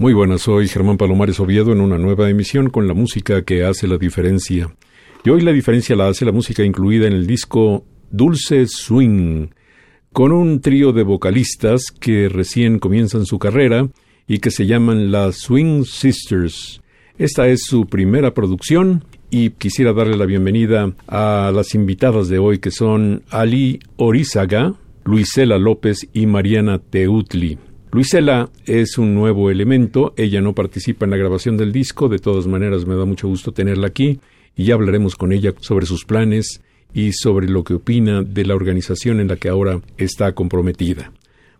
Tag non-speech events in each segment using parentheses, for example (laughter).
Muy buenas, soy Germán Palomares Oviedo en una nueva emisión con la música que hace la diferencia. Y hoy la diferencia la hace la música incluida en el disco Dulce Swing, con un trío de vocalistas que recién comienzan su carrera y que se llaman las Swing Sisters. Esta es su primera producción y quisiera darle la bienvenida a las invitadas de hoy que son Ali Orizaga, Luisela López y Mariana Teutli. Luisela es un nuevo elemento, ella no participa en la grabación del disco, de todas maneras me da mucho gusto tenerla aquí y ya hablaremos con ella sobre sus planes y sobre lo que opina de la organización en la que ahora está comprometida.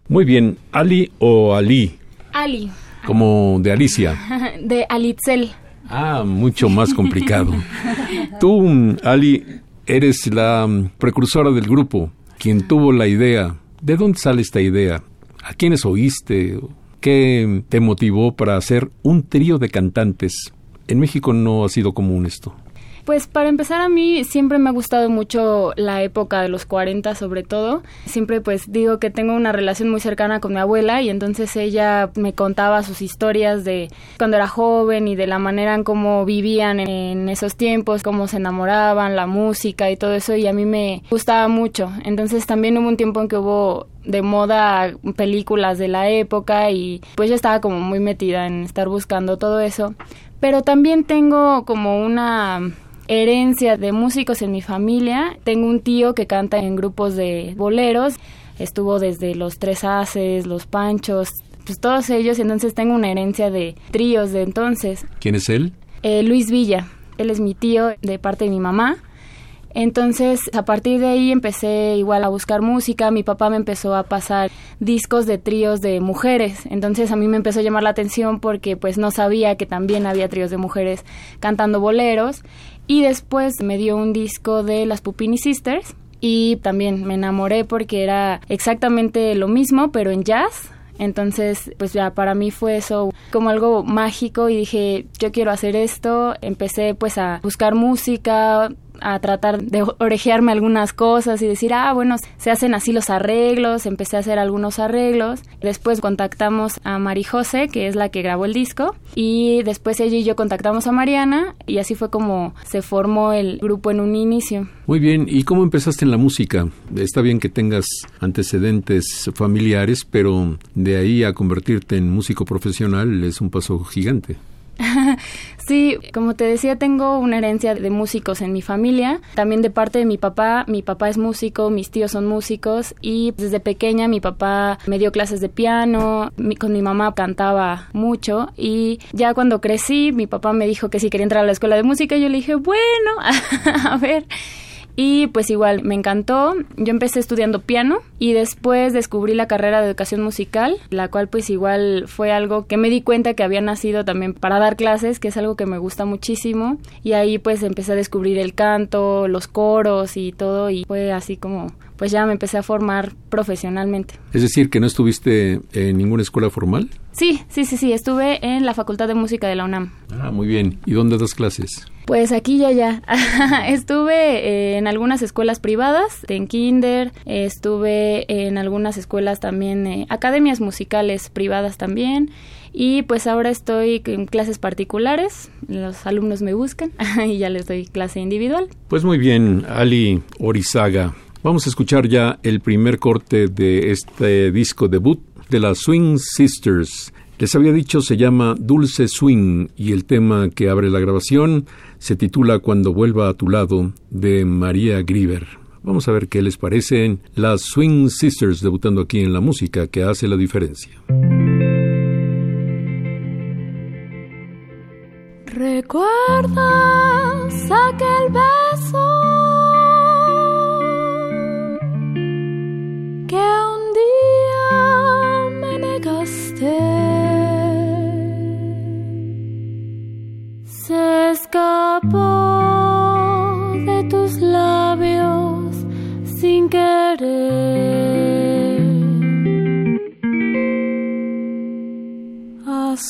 Muy bien, Ali o Ali. Ali. Como de Alicia. (laughs) De Alitzel. Ah, mucho más complicado. (laughs) Tú, Ali, eres la precursora del grupo, quien tuvo la idea. ¿De dónde sale esta idea? ¿A quiénes oíste? ¿Qué te motivó para hacer un trío de cantantes? En México no ha sido común esto. Pues para empezar a mí siempre me ha gustado mucho la época de los 40 sobre todo. Siempre pues digo que tengo una relación muy cercana con mi abuela y entonces ella me contaba sus historias de cuando era joven y de la manera en cómo vivían en esos tiempos, cómo se enamoraban, la música y todo eso y a mí me gustaba mucho. Entonces también hubo un tiempo en que hubo de moda películas de la época y pues yo estaba como muy metida en estar buscando todo eso. Pero también tengo como una herencia de músicos en mi familia. Tengo un tío que canta en grupos de boleros. Estuvo desde los Tres Haces, los Panchos, pues todos ellos. Entonces tengo una herencia de tríos de entonces. ¿Quién es él? Eh, Luis Villa. Él es mi tío de parte de mi mamá. Entonces, a partir de ahí empecé igual a buscar música. Mi papá me empezó a pasar discos de tríos de mujeres. Entonces, a mí me empezó a llamar la atención porque pues no sabía que también había tríos de mujeres cantando boleros. Y después me dio un disco de las Pupini Sisters y también me enamoré porque era exactamente lo mismo, pero en jazz. Entonces, pues ya para mí fue eso como algo mágico y dije, yo quiero hacer esto. Empecé pues a buscar música, a tratar de orejearme algunas cosas y decir, ah, bueno, se hacen así los arreglos, empecé a hacer algunos arreglos. Después contactamos a Mari José, que es la que grabó el disco, y después ella y yo contactamos a Mariana y así fue como se formó el grupo en un inicio. Muy bien, ¿y cómo empezaste en la música? Está bien que tengas antecedentes familiares, pero de ahí a convertirte en músico profesional es un paso gigante. (laughs) sí, como te decía, tengo una herencia de músicos en mi familia, también de parte de mi papá. Mi papá es músico, mis tíos son músicos y desde pequeña mi papá me dio clases de piano, con mi mamá cantaba mucho y ya cuando crecí mi papá me dijo que si quería entrar a la escuela de música yo le dije, bueno, (laughs) a ver. Y pues igual me encantó. Yo empecé estudiando piano y después descubrí la carrera de educación musical, la cual pues igual fue algo que me di cuenta que había nacido también para dar clases, que es algo que me gusta muchísimo. Y ahí pues empecé a descubrir el canto, los coros y todo y fue así como pues ya me empecé a formar profesionalmente. Es decir, que no estuviste en ninguna escuela formal? Sí, sí, sí, sí, estuve en la Facultad de Música de la UNAM. Ah, muy bien. ¿Y dónde das clases? Pues aquí ya ya. (laughs) estuve eh, en algunas escuelas privadas, en kinder, estuve en algunas escuelas también, eh, academias musicales privadas también. Y pues ahora estoy en clases particulares, los alumnos me buscan (laughs) y ya les doy clase individual. Pues muy bien, Ali Orizaga. Vamos a escuchar ya el primer corte de este disco debut de las Swing Sisters. Les había dicho se llama Dulce Swing y el tema que abre la grabación se titula Cuando vuelva a tu lado de María Grieber. Vamos a ver qué les parecen las Swing Sisters debutando aquí en la música que hace la diferencia. ¿Recuerdas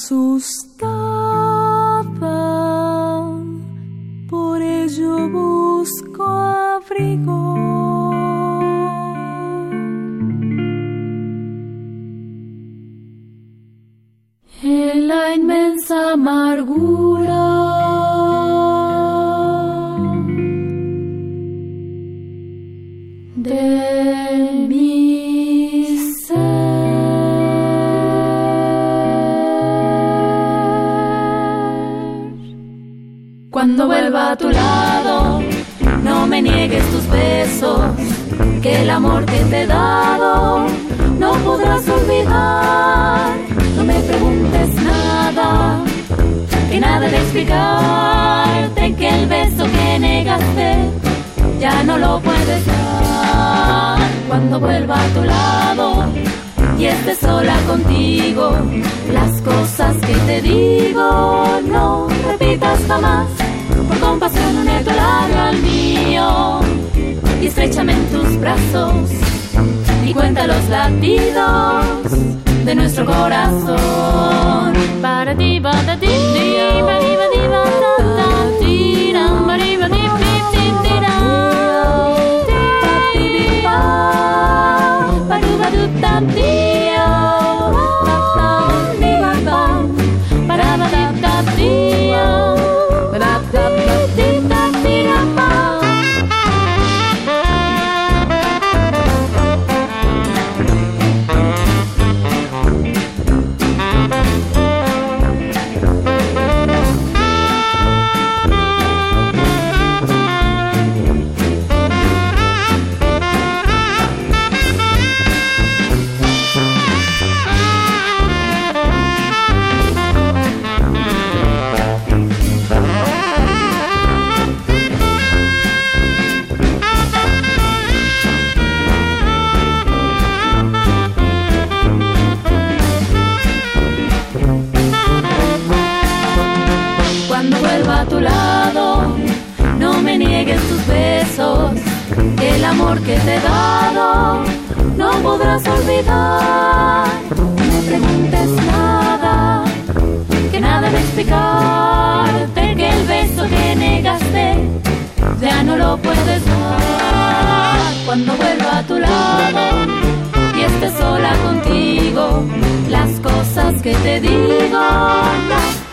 Jesus. Que el amor que te he dado no podrás olvidar. No me preguntes nada, que nada de explicarte, que el beso que negaste ya no lo puedes dar. Cuando vuelva a tu lado y esté sola contigo, las cosas que te digo no repitas jamás por compasión tu labio al mío y estrechame en tus brazos y cuenta los latidos de nuestro corazón. Para ti, para ti, para ti, para ti, para ti, para ti, para amor que te he dado no podrás olvidar. No preguntes nada, que nada de explicarte, que el beso que negaste ya no lo puedes dar. Cuando vuelva a tu lado y esté sola contigo, las cosas que te digo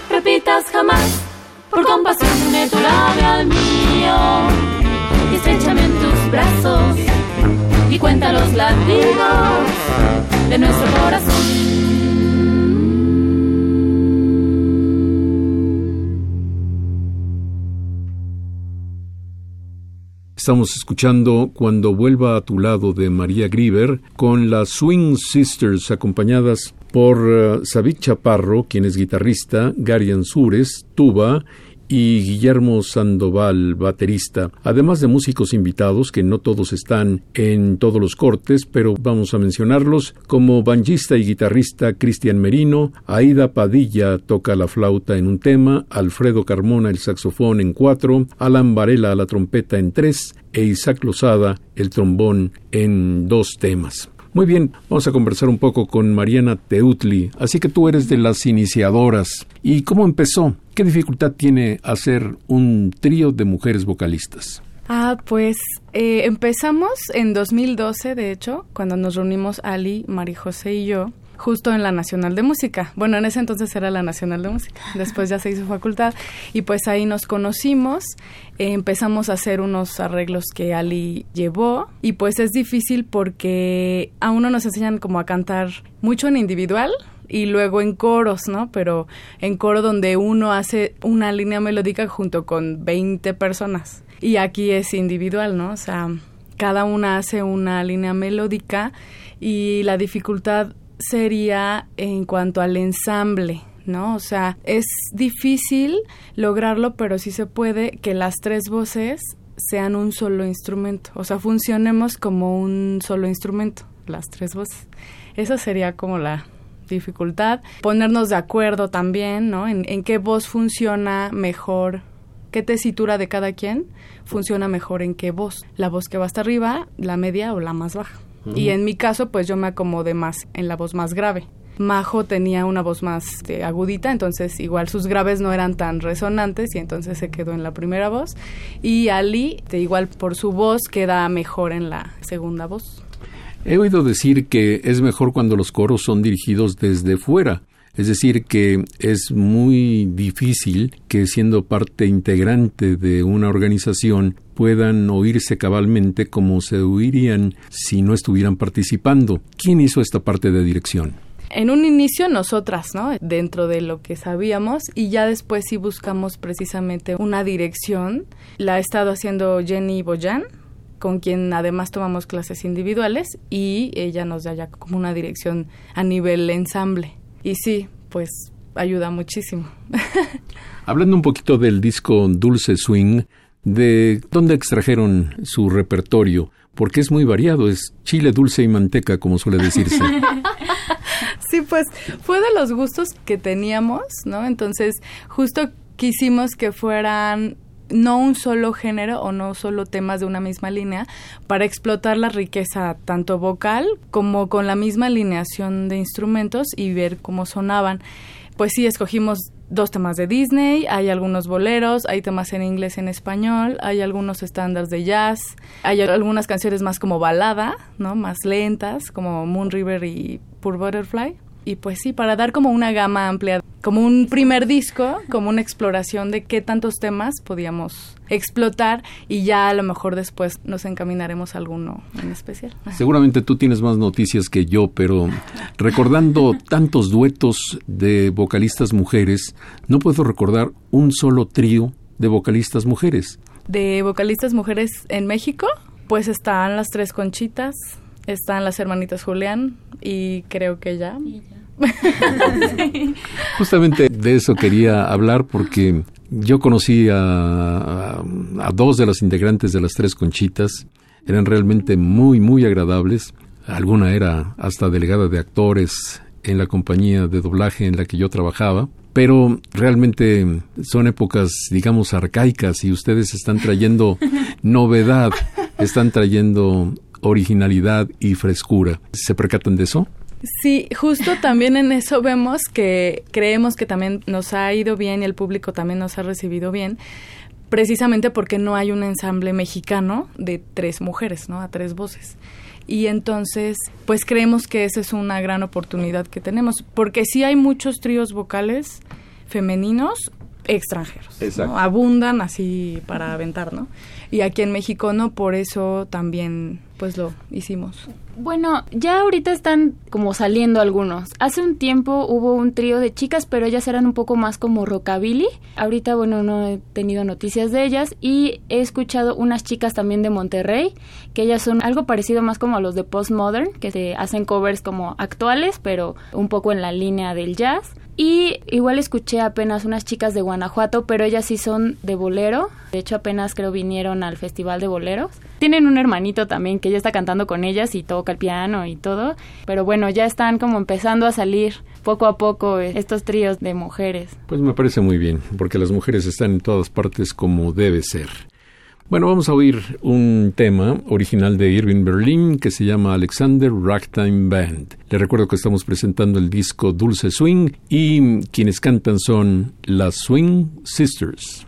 repitas jamás. Por compasión une tu labio al mío Estamos escuchando Cuando vuelva a tu lado de María Grieber con las Swing Sisters acompañadas por uh, Chaparro, quien es guitarrista, Gary Ansures, tuba y Guillermo Sandoval, baterista, además de músicos invitados que no todos están en todos los cortes, pero vamos a mencionarlos como banjista y guitarrista Cristian Merino, Aida Padilla toca la flauta en un tema, Alfredo Carmona el saxofón en cuatro, Alan Varela la trompeta en tres e Isaac Lozada el trombón en dos temas. Muy bien, vamos a conversar un poco con Mariana Teutli. Así que tú eres de las iniciadoras. ¿Y cómo empezó? ¿Qué dificultad tiene hacer un trío de mujeres vocalistas? Ah, pues eh, empezamos en 2012, de hecho, cuando nos reunimos Ali, María José y yo justo en la Nacional de Música. Bueno, en ese entonces era la Nacional de Música. Después ya se hizo facultad y pues ahí nos conocimos. Empezamos a hacer unos arreglos que Ali llevó y pues es difícil porque a uno nos enseñan como a cantar mucho en individual, y luego en coros, ¿no? Pero en coro donde uno hace una línea melódica junto con 20 personas. Y aquí es individual, ¿no? O sea, cada una hace una línea melódica y la dificultad sería en cuanto al ensamble, ¿no? O sea, es difícil lograrlo, pero sí se puede que las tres voces sean un solo instrumento, o sea, funcionemos como un solo instrumento, las tres voces. Esa sería como la dificultad. Ponernos de acuerdo también, ¿no? En, en qué voz funciona mejor, qué tesitura de cada quien funciona mejor en qué voz. La voz que va hasta arriba, la media o la más baja. Y en mi caso, pues yo me acomodé más en la voz más grave. Majo tenía una voz más este, agudita, entonces igual sus graves no eran tan resonantes y entonces se quedó en la primera voz. Y Ali, de igual por su voz, queda mejor en la segunda voz. He oído decir que es mejor cuando los coros son dirigidos desde fuera. Es decir, que es muy difícil que siendo parte integrante de una organización puedan oírse cabalmente como se oirían si no estuvieran participando. ¿Quién hizo esta parte de dirección? En un inicio nosotras, ¿no? Dentro de lo que sabíamos y ya después sí buscamos precisamente una dirección. La ha estado haciendo Jenny Boyan, con quien además tomamos clases individuales y ella nos da ya como una dirección a nivel ensamble. Y sí, pues ayuda muchísimo. (laughs) Hablando un poquito del disco Dulce Swing, de dónde extrajeron su repertorio, porque es muy variado, es chile dulce y manteca, como suele decirse. (laughs) sí, pues fue de los gustos que teníamos, ¿no? Entonces, justo quisimos que fueran no un solo género o no solo temas de una misma línea para explotar la riqueza tanto vocal como con la misma alineación de instrumentos y ver cómo sonaban. Pues sí, escogimos dos temas de Disney, hay algunos boleros, hay temas en inglés en español, hay algunos estándares de jazz, hay algunas canciones más como balada, ¿no? Más lentas, como Moon River y Pure Butterfly. Y pues sí, para dar como una gama amplia, como un primer disco, como una exploración de qué tantos temas podíamos explotar y ya a lo mejor después nos encaminaremos a alguno en especial. Seguramente tú tienes más noticias que yo, pero recordando tantos duetos de vocalistas mujeres, no puedo recordar un solo trío de vocalistas mujeres. De vocalistas mujeres en México, pues están las tres conchitas, están las hermanitas Julián y creo que ya. (laughs) Justamente de eso quería hablar porque yo conocí a, a, dos de las integrantes de las tres conchitas. Eran realmente muy, muy agradables. Alguna era hasta delegada de actores en la compañía de doblaje en la que yo trabajaba. Pero realmente son épocas, digamos, arcaicas y ustedes están trayendo novedad, están trayendo originalidad y frescura. ¿Se percatan de eso? Sí, justo también en eso vemos que creemos que también nos ha ido bien y el público también nos ha recibido bien, precisamente porque no hay un ensamble mexicano de tres mujeres, ¿no? A tres voces. Y entonces, pues creemos que esa es una gran oportunidad que tenemos, porque sí hay muchos tríos vocales femeninos extranjeros, ¿no? abundan así para aventar, ¿no? Y aquí en México no, por eso también pues lo hicimos. Bueno, ya ahorita están como saliendo algunos. Hace un tiempo hubo un trío de chicas, pero ellas eran un poco más como rockabilly. Ahorita, bueno, no he tenido noticias de ellas y he escuchado unas chicas también de Monterrey, que ellas son algo parecido más como a los de Postmodern, que se hacen covers como actuales, pero un poco en la línea del jazz. Y igual escuché apenas unas chicas de Guanajuato, pero ellas sí son de bolero. De hecho, apenas creo vinieron al Festival de Boleros. Tienen un hermanito también que ya está cantando con ellas y toca el piano y todo. Pero bueno, ya están como empezando a salir poco a poco estos tríos de mujeres. Pues me parece muy bien, porque las mujeres están en todas partes como debe ser. Bueno, vamos a oír un tema original de Irving Berlin que se llama Alexander Ragtime Band. Le recuerdo que estamos presentando el disco Dulce Swing y quienes cantan son las Swing Sisters.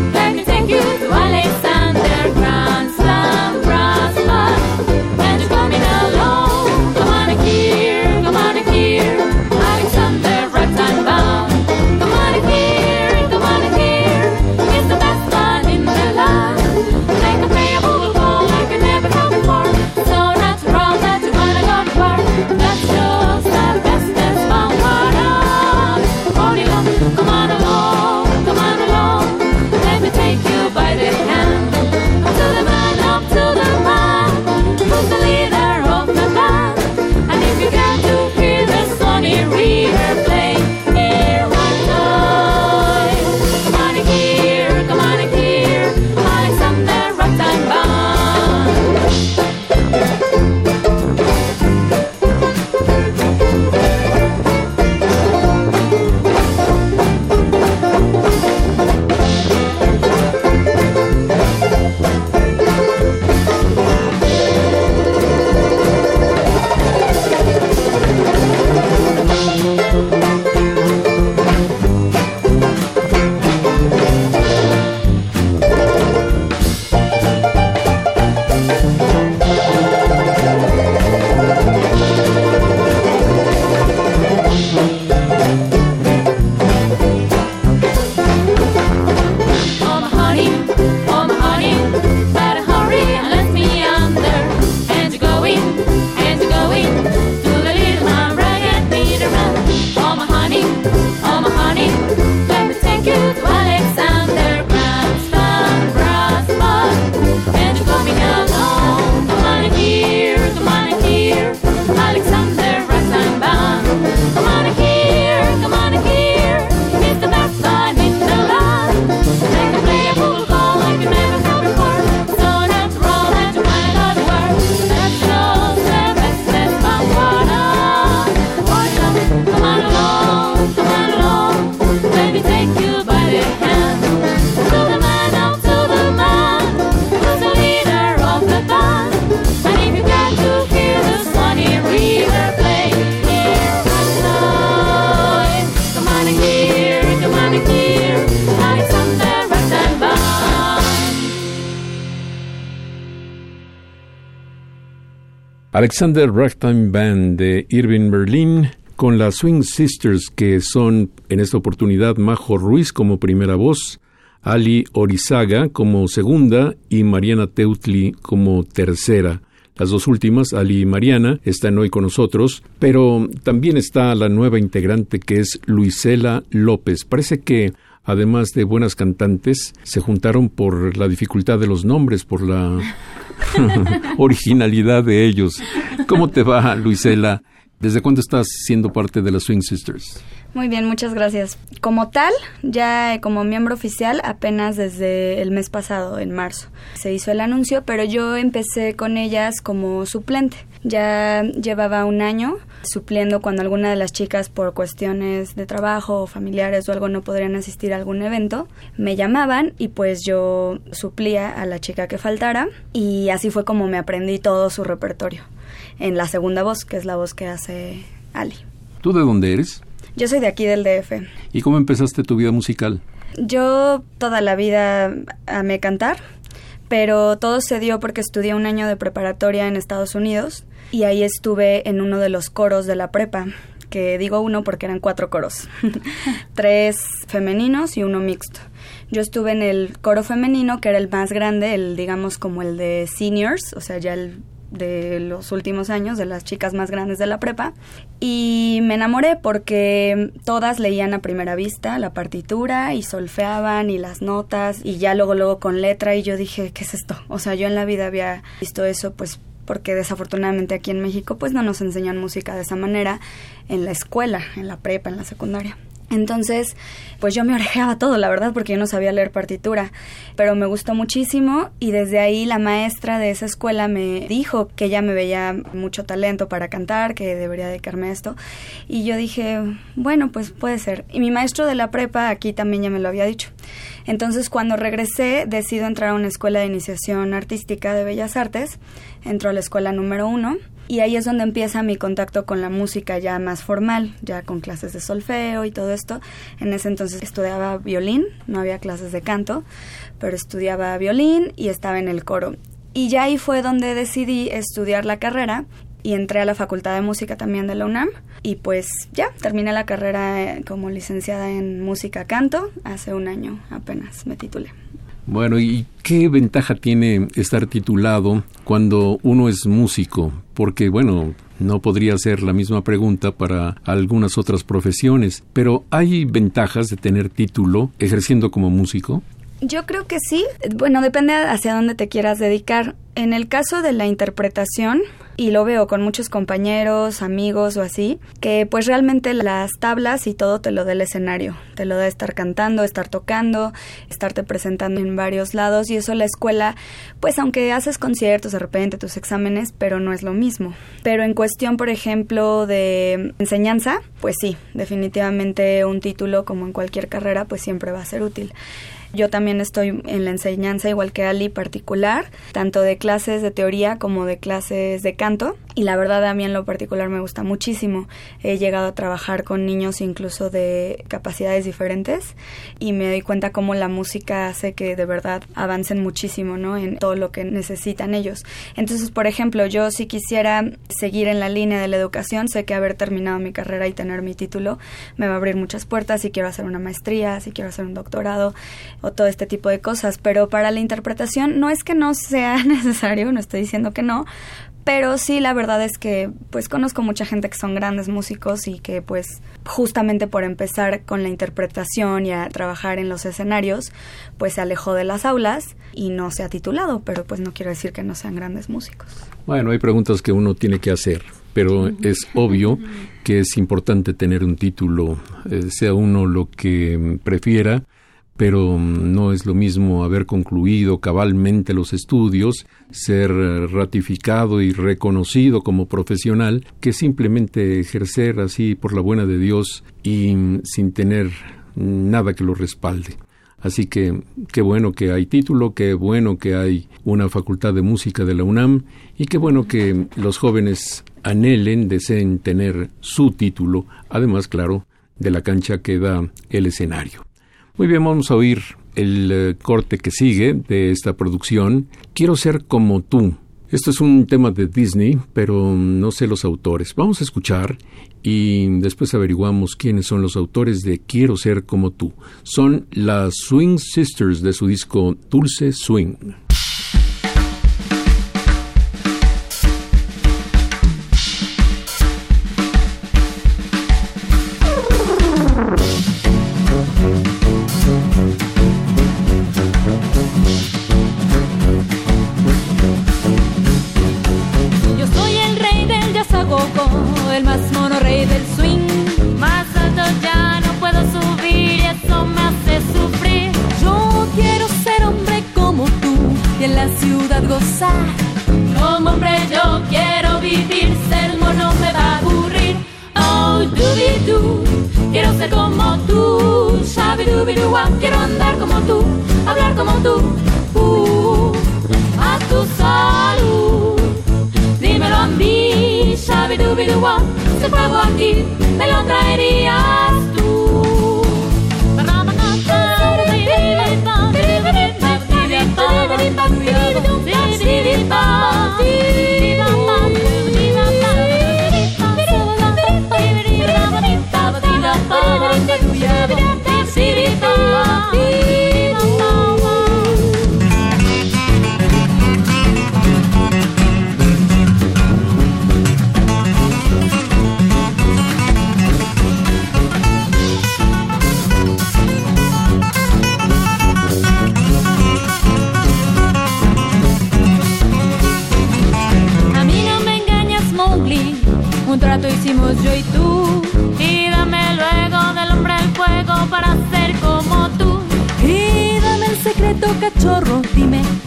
Alexander Ragtime Band de Irving Berlin con las Swing Sisters que son en esta oportunidad Majo Ruiz como primera voz, Ali Orizaga como segunda y Mariana Teutli como tercera. Las dos últimas, Ali y Mariana, están hoy con nosotros, pero también está la nueva integrante que es Luisela López. Parece que además de buenas cantantes, se juntaron por la dificultad de los nombres, por la (laughs) originalidad de ellos. ¿Cómo te va, Luisela? ¿Desde cuándo estás siendo parte de las Swing Sisters? Muy bien, muchas gracias. Como tal, ya como miembro oficial apenas desde el mes pasado, en marzo, se hizo el anuncio, pero yo empecé con ellas como suplente. Ya llevaba un año supliendo cuando alguna de las chicas por cuestiones de trabajo o familiares o algo no podrían asistir a algún evento, me llamaban y pues yo suplía a la chica que faltara y así fue como me aprendí todo su repertorio en la segunda voz, que es la voz que hace Ali. ¿Tú de dónde eres? Yo soy de aquí del DF. ¿Y cómo empezaste tu vida musical? Yo toda la vida amé cantar, pero todo se dio porque estudié un año de preparatoria en Estados Unidos y ahí estuve en uno de los coros de la prepa, que digo uno porque eran cuatro coros, (laughs) tres femeninos y uno mixto. Yo estuve en el coro femenino, que era el más grande, el digamos como el de seniors, o sea, ya el de los últimos años, de las chicas más grandes de la prepa, y me enamoré porque todas leían a primera vista la partitura y solfeaban y las notas y ya luego luego con letra y yo dije, ¿qué es esto? O sea, yo en la vida había visto eso pues porque desafortunadamente aquí en México pues no nos enseñan música de esa manera en la escuela, en la prepa, en la secundaria. Entonces, pues yo me orejeaba todo, la verdad, porque yo no sabía leer partitura, pero me gustó muchísimo y desde ahí la maestra de esa escuela me dijo que ella me veía mucho talento para cantar, que debería dedicarme a esto y yo dije, bueno, pues puede ser. Y mi maestro de la prepa aquí también ya me lo había dicho. Entonces, cuando regresé, decido entrar a una escuela de iniciación artística de Bellas Artes, entro a la escuela número uno y ahí es donde empieza mi contacto con la música ya más formal, ya con clases de solfeo y todo esto. En ese entonces estudiaba violín, no había clases de canto, pero estudiaba violín y estaba en el coro. Y ya ahí fue donde decidí estudiar la carrera y entré a la Facultad de Música también de la UNAM y pues ya terminé la carrera eh, como licenciada en música canto hace un año apenas me titulé. Bueno, ¿y qué ventaja tiene estar titulado cuando uno es músico? Porque, bueno, no podría ser la misma pregunta para algunas otras profesiones, pero ¿hay ventajas de tener título ejerciendo como músico? Yo creo que sí. Bueno, depende hacia dónde te quieras dedicar. En el caso de la interpretación, y lo veo con muchos compañeros, amigos o así, que pues realmente las tablas y todo te lo da el escenario, te lo da estar cantando, estar tocando, estarte presentando en varios lados y eso la escuela, pues aunque haces conciertos de repente, tus exámenes, pero no es lo mismo. Pero en cuestión, por ejemplo, de enseñanza, pues sí, definitivamente un título como en cualquier carrera, pues siempre va a ser útil. Yo también estoy en la enseñanza, igual que Ali, particular, tanto de clases de teoría como de clases de canto. Y la verdad a mí en lo particular me gusta muchísimo. He llegado a trabajar con niños incluso de capacidades diferentes y me doy cuenta cómo la música hace que de verdad avancen muchísimo, ¿no? En todo lo que necesitan ellos. Entonces, por ejemplo, yo si quisiera seguir en la línea de la educación, sé que haber terminado mi carrera y tener mi título me va a abrir muchas puertas si quiero hacer una maestría, si quiero hacer un doctorado o todo este tipo de cosas, pero para la interpretación no es que no sea (laughs) necesario, no estoy diciendo que no, pero sí la verdad es que pues conozco mucha gente que son grandes músicos y que pues justamente por empezar con la interpretación y a trabajar en los escenarios pues se alejó de las aulas y no se ha titulado, pero pues no quiero decir que no sean grandes músicos. Bueno, hay preguntas que uno tiene que hacer, pero es obvio que es importante tener un título, eh, sea uno lo que prefiera, pero no es lo mismo haber concluido cabalmente los estudios, ser ratificado y reconocido como profesional, que simplemente ejercer así por la buena de Dios y sin tener nada que lo respalde. Así que qué bueno que hay título, qué bueno que hay una facultad de música de la UNAM y qué bueno que los jóvenes anhelen, deseen tener su título, además, claro, de la cancha que da el escenario. Muy bien, vamos a oír el eh, corte que sigue de esta producción. Quiero ser como tú. Esto es un tema de Disney, pero no sé los autores. Vamos a escuchar y después averiguamos quiénes son los autores de Quiero ser como tú. Son las Swing Sisters de su disco Dulce Swing. ti, me lo traes.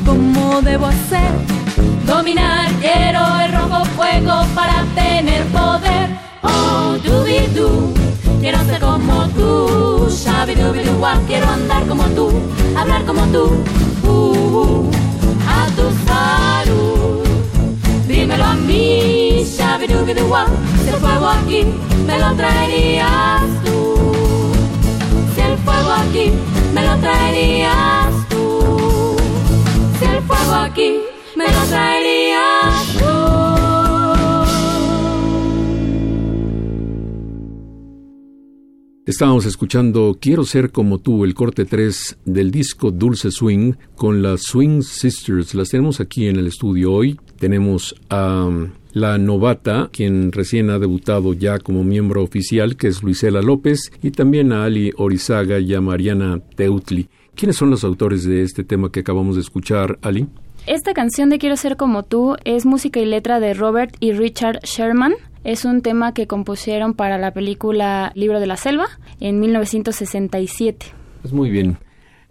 Cómo debo hacer. Dominar, quiero el rojo fuego para tener poder. Oh, doobie doo, quiero ser como tú. Doo, quiero andar como tú, hablar como tú. Uh, uh, a tu salud, dímelo a mí. Doo, si el fuego aquí me lo traerías tú. Si el fuego aquí me lo traerías aquí me lo Estábamos escuchando Quiero ser como tú, el corte 3 del disco Dulce Swing con las Swing Sisters. Las tenemos aquí en el estudio hoy. Tenemos a um, la novata, quien recién ha debutado ya como miembro oficial, que es Luisela López, y también a Ali Orizaga y a Mariana Teutli. ¿Quiénes son los autores de este tema que acabamos de escuchar, Ali? Esta canción de Quiero ser como tú es música y letra de Robert y Richard Sherman. Es un tema que compusieron para la película Libro de la Selva en 1967. Pues muy bien.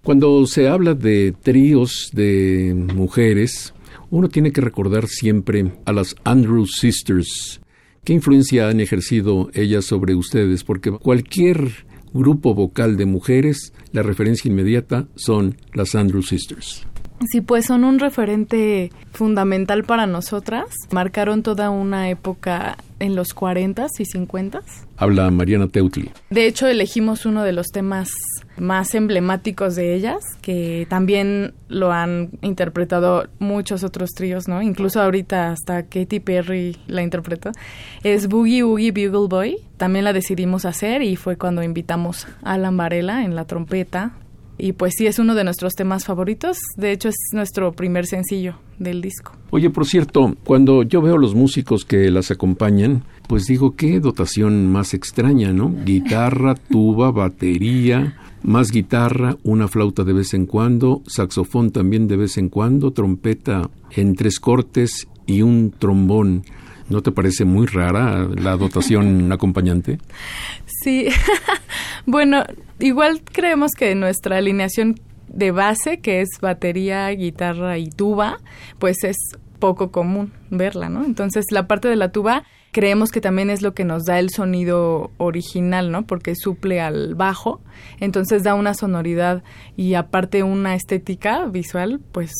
Cuando se habla de tríos de mujeres, uno tiene que recordar siempre a las Andrews Sisters. ¿Qué influencia han ejercido ellas sobre ustedes? Porque cualquier grupo vocal de mujeres, la referencia inmediata son las Andrews Sisters. Sí, pues son un referente fundamental para nosotras. Marcaron toda una época en los 40s y 50s. Habla Mariana Teutli. De hecho, elegimos uno de los temas más emblemáticos de ellas, que también lo han interpretado muchos otros tríos, ¿no? Incluso ahorita hasta Katy Perry la interpretó. Es Boogie Woogie Bugle Boy. También la decidimos hacer y fue cuando invitamos a Alan Varela en la trompeta, y pues sí es uno de nuestros temas favoritos. De hecho es nuestro primer sencillo del disco. Oye, por cierto, cuando yo veo los músicos que las acompañan, pues digo, qué dotación más extraña, ¿no? Guitarra, tuba, batería, más guitarra, una flauta de vez en cuando, saxofón también de vez en cuando, trompeta en tres cortes y un trombón. ¿No te parece muy rara la dotación acompañante? Sí, (laughs) bueno, igual creemos que nuestra alineación de base, que es batería, guitarra y tuba, pues es poco común verla, ¿no? Entonces la parte de la tuba creemos que también es lo que nos da el sonido original, ¿no? Porque suple al bajo, entonces da una sonoridad y aparte una estética visual, pues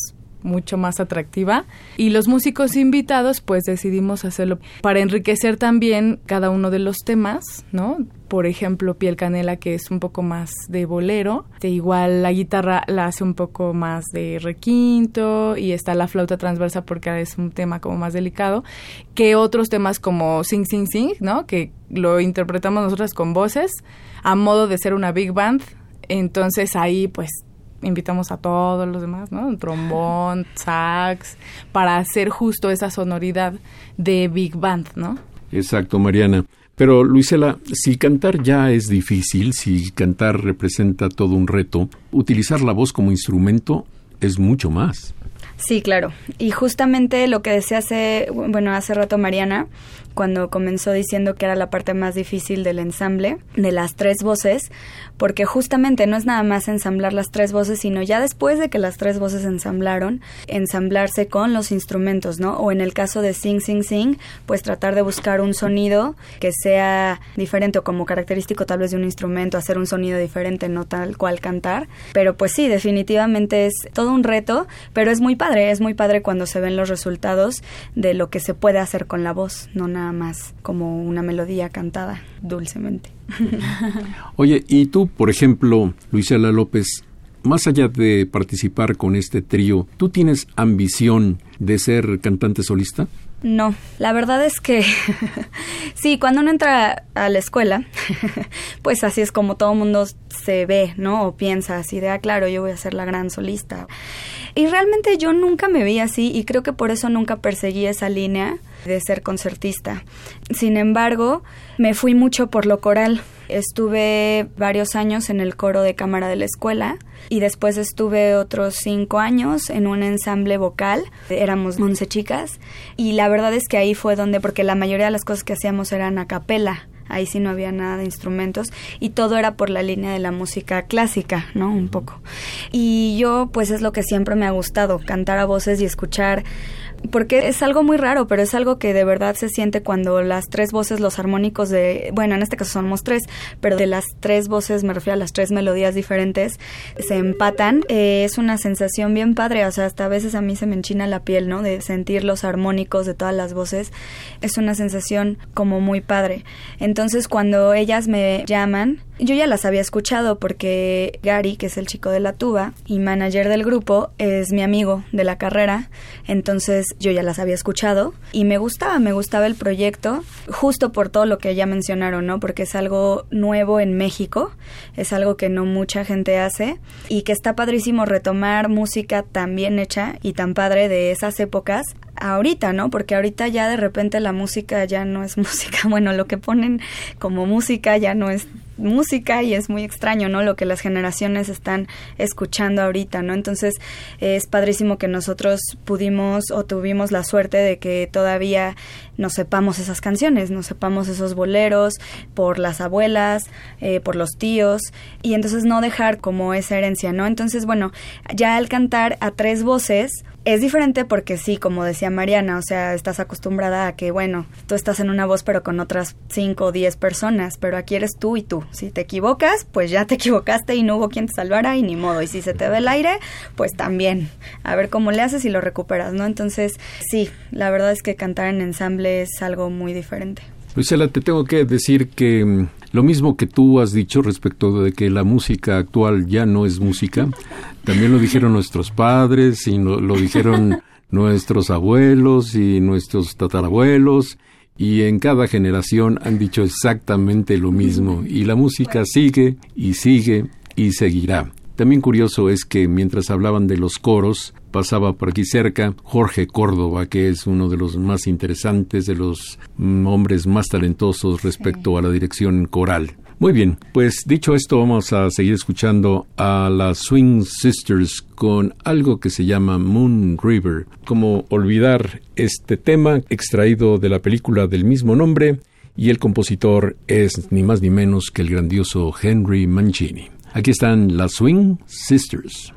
mucho más atractiva. Y los músicos invitados, pues decidimos hacerlo para enriquecer también cada uno de los temas, ¿no? Por ejemplo, Piel Canela, que es un poco más de bolero. Igual la guitarra la hace un poco más de requinto y está la flauta transversa porque es un tema como más delicado. Que otros temas como Sing Sing Sing, ¿no? Que lo interpretamos nosotras con voces a modo de ser una big band. Entonces ahí pues invitamos a todos los demás, ¿no? Trombón, sax, para hacer justo esa sonoridad de big band, ¿no? Exacto, Mariana. Pero Luisela, si cantar ya es difícil, si cantar representa todo un reto, utilizar la voz como instrumento es mucho más. Sí, claro. Y justamente lo que decía hace, bueno, hace rato Mariana, cuando comenzó diciendo que era la parte más difícil del ensamble, de las tres voces, porque justamente no es nada más ensamblar las tres voces, sino ya después de que las tres voces ensamblaron, ensamblarse con los instrumentos, ¿no? O en el caso de Sing Sing Sing, pues tratar de buscar un sonido que sea diferente o como característico tal vez de un instrumento, hacer un sonido diferente, no tal cual cantar. Pero pues sí, definitivamente es todo un reto, pero es muy padre, es muy padre cuando se ven los resultados de lo que se puede hacer con la voz, no nada más como una melodía cantada dulcemente. (laughs) Oye, ¿y tú, por ejemplo, Luisela López, más allá de participar con este trío, ¿tú tienes ambición de ser cantante solista? No, la verdad es que (laughs) sí, cuando uno entra a la escuela, (laughs) pues así es como todo mundo se ve, ¿no? O piensa así de, ah, claro, yo voy a ser la gran solista. Y realmente yo nunca me vi así y creo que por eso nunca perseguí esa línea de ser concertista. Sin embargo, me fui mucho por lo coral. Estuve varios años en el coro de cámara de la escuela y después estuve otros cinco años en un ensamble vocal. Éramos once chicas y la verdad es que ahí fue donde, porque la mayoría de las cosas que hacíamos eran a capela ahí sí no había nada de instrumentos y todo era por la línea de la música clásica, ¿no? Un poco. Y yo pues es lo que siempre me ha gustado, cantar a voces y escuchar porque es algo muy raro, pero es algo que de verdad se siente cuando las tres voces, los armónicos de, bueno, en este caso somos tres, pero de las tres voces, me refiero a las tres melodías diferentes, se empatan, eh, es una sensación bien padre, o sea, hasta a veces a mí se me enchina la piel, ¿no? De sentir los armónicos de todas las voces, es una sensación como muy padre. Entonces, cuando ellas me llaman, yo ya las había escuchado porque Gary, que es el chico de la tuba y manager del grupo, es mi amigo de la carrera, entonces yo ya las había escuchado y me gustaba, me gustaba el proyecto, justo por todo lo que ya mencionaron, ¿no? Porque es algo nuevo en México, es algo que no mucha gente hace y que está padrísimo retomar música tan bien hecha y tan padre de esas épocas ahorita, ¿no? Porque ahorita ya de repente la música ya no es (laughs) música, bueno, lo que ponen como música ya no es música y es muy extraño, ¿no? Lo que las generaciones están escuchando ahorita, ¿no? Entonces es padrísimo que nosotros pudimos o tuvimos la suerte de que todavía nos sepamos esas canciones, nos sepamos esos boleros por las abuelas, eh, por los tíos y entonces no dejar como esa herencia, ¿no? Entonces, bueno, ya al cantar a tres voces, es diferente porque sí, como decía Mariana, o sea, estás acostumbrada a que, bueno, tú estás en una voz pero con otras cinco o diez personas, pero aquí eres tú y tú. Si te equivocas, pues ya te (laughs) equivocaste y no hubo quien te salvara y ni modo. Y si se te ve el aire, pues también. A ver cómo le haces y lo recuperas, ¿no? Entonces, sí, la verdad es que cantar en ensamble es algo muy diferente. Luisela, te tengo que decir que mm, lo mismo que tú has dicho respecto de que la música actual ya no es música, (laughs) también lo dijeron nuestros padres y lo dijeron (laughs) nuestros abuelos y nuestros tatarabuelos y en cada generación han dicho exactamente lo mismo y la música sigue y sigue y seguirá. También curioso es que mientras hablaban de los coros, pasaba por aquí cerca Jorge Córdoba, que es uno de los más interesantes, de los mm, hombres más talentosos respecto a la dirección coral. Muy bien, pues dicho esto vamos a seguir escuchando a las Swing Sisters con algo que se llama Moon River. Como olvidar este tema extraído de la película del mismo nombre y el compositor es ni más ni menos que el grandioso Henry Mancini. Aquí están las Swing Sisters.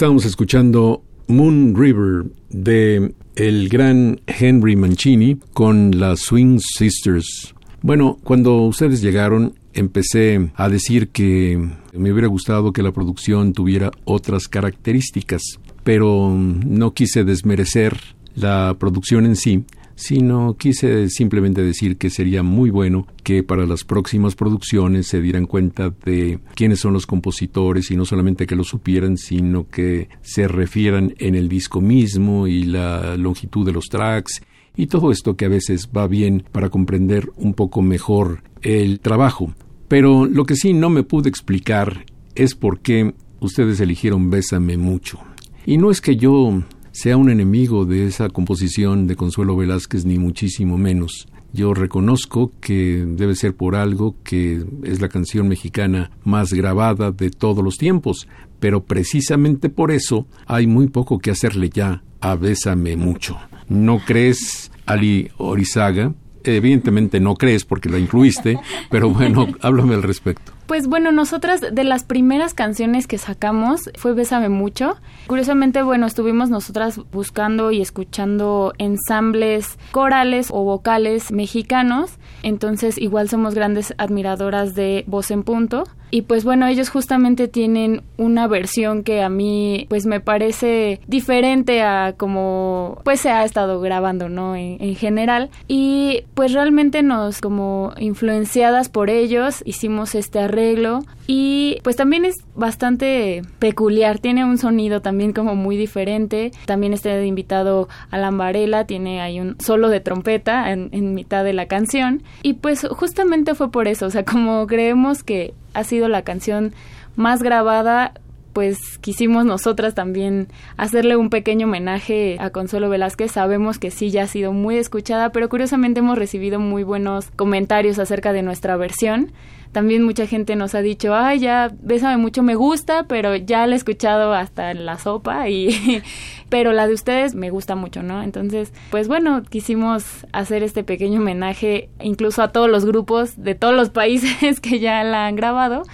Estábamos escuchando Moon River de el gran Henry Mancini con las Swing Sisters. Bueno, cuando ustedes llegaron empecé a decir que me hubiera gustado que la producción tuviera otras características, pero no quise desmerecer la producción en sí, sino quise simplemente decir que sería muy bueno que para las próximas producciones se dieran cuenta de quiénes son los compositores y no solamente que lo supieran, sino que se refieran en el disco mismo y la longitud de los tracks y todo esto que a veces va bien para comprender un poco mejor el trabajo. Pero lo que sí no me pude explicar es por qué ustedes eligieron Bésame mucho. Y no es que yo sea un enemigo de esa composición de Consuelo Velázquez, ni muchísimo menos. Yo reconozco que debe ser por algo que es la canción mexicana más grabada de todos los tiempos, pero precisamente por eso hay muy poco que hacerle ya a Bésame mucho. ¿No crees, Ali Orizaga? Evidentemente no crees porque la incluiste, (laughs) pero bueno, háblame al respecto. Pues bueno, nosotras de las primeras canciones que sacamos fue Bésame mucho. Curiosamente, bueno, estuvimos nosotras buscando y escuchando ensambles corales o vocales mexicanos. Entonces, igual somos grandes admiradoras de Voz en Punto. Y pues bueno, ellos justamente tienen una versión que a mí pues me parece diferente a como pues se ha estado grabando, ¿no? En, en, general. Y pues realmente nos como influenciadas por ellos hicimos este arreglo y pues también es bastante peculiar, tiene un sonido también como muy diferente. También está invitado Alan Varela, tiene ahí un solo de trompeta en mitad de la canción. Y pues justamente fue por eso, o sea, como creemos que ha sido la canción más grabada, pues quisimos nosotras también hacerle un pequeño homenaje a Consuelo Velázquez. Sabemos que sí ya ha sido muy escuchada, pero curiosamente hemos recibido muy buenos comentarios acerca de nuestra versión. También mucha gente nos ha dicho, ay, ya, bésame mucho, me gusta, pero ya la he escuchado hasta en la sopa y... (laughs) pero la de ustedes me gusta mucho, ¿no? Entonces, pues bueno, quisimos hacer este pequeño homenaje incluso a todos los grupos de todos los países (laughs) que ya la han grabado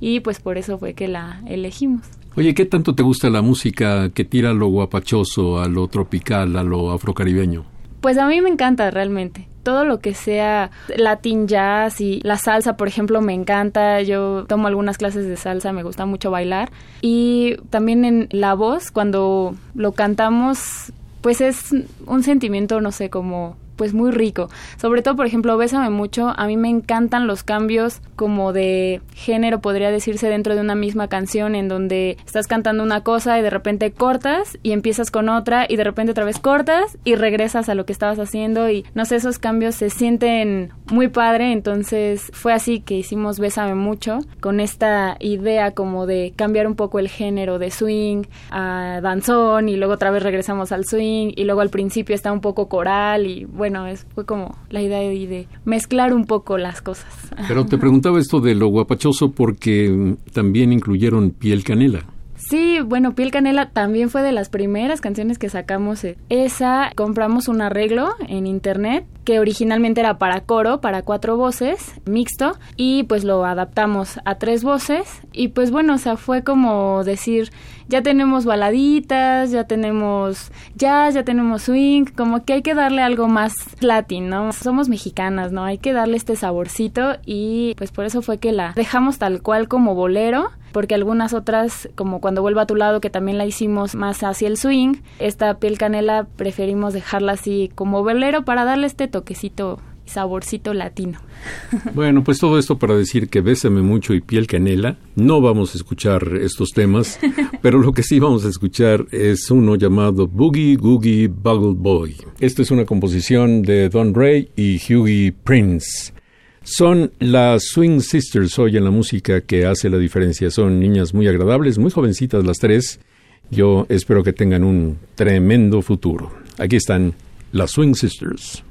y pues por eso fue que la elegimos. Oye, ¿qué tanto te gusta la música que tira lo guapachoso, a lo tropical, a lo afrocaribeño? Pues a mí me encanta realmente. Todo lo que sea latin jazz y la salsa, por ejemplo, me encanta. Yo tomo algunas clases de salsa, me gusta mucho bailar. Y también en la voz, cuando lo cantamos, pues es un sentimiento, no sé, como pues muy rico. Sobre todo, por ejemplo, Bésame mucho, a mí me encantan los cambios como de género, podría decirse, dentro de una misma canción en donde estás cantando una cosa y de repente cortas y empiezas con otra y de repente otra vez cortas y regresas a lo que estabas haciendo y no sé, esos cambios se sienten muy padre, entonces fue así que hicimos Bésame mucho con esta idea como de cambiar un poco el género de swing a danzón y luego otra vez regresamos al swing y luego al principio está un poco coral y bueno, bueno, es, fue como la idea de, de, mezclar un poco las cosas. Pero te preguntaba esto de lo guapachoso porque también incluyeron piel canela. Sí, bueno, Piel Canela también fue de las primeras canciones que sacamos. Esa compramos un arreglo en internet que originalmente era para coro, para cuatro voces, mixto, y pues lo adaptamos a tres voces. Y pues bueno, o sea, fue como decir, ya tenemos baladitas, ya tenemos jazz, ya tenemos swing, como que hay que darle algo más latín, ¿no? Somos mexicanas, ¿no? Hay que darle este saborcito y pues por eso fue que la dejamos tal cual como bolero porque algunas otras, como cuando vuelva a tu lado, que también la hicimos más hacia el swing, esta piel canela preferimos dejarla así como velero para darle este toquecito y saborcito latino. (laughs) Bueno, pues todo esto para decir que Bésame mucho y Piel Canela. No vamos a escuchar estos temas, (laughs) pero lo que sí vamos a escuchar es uno llamado Boogie Googie Buggle Boy. Esta es una composición de Don Ray y Hughie Prince. Son las Swing Sisters hoy en la música que hace la diferencia. Son niñas muy agradables, muy jovencitas las tres. Yo espero que tengan un tremendo futuro. Aquí están las Swing Sisters.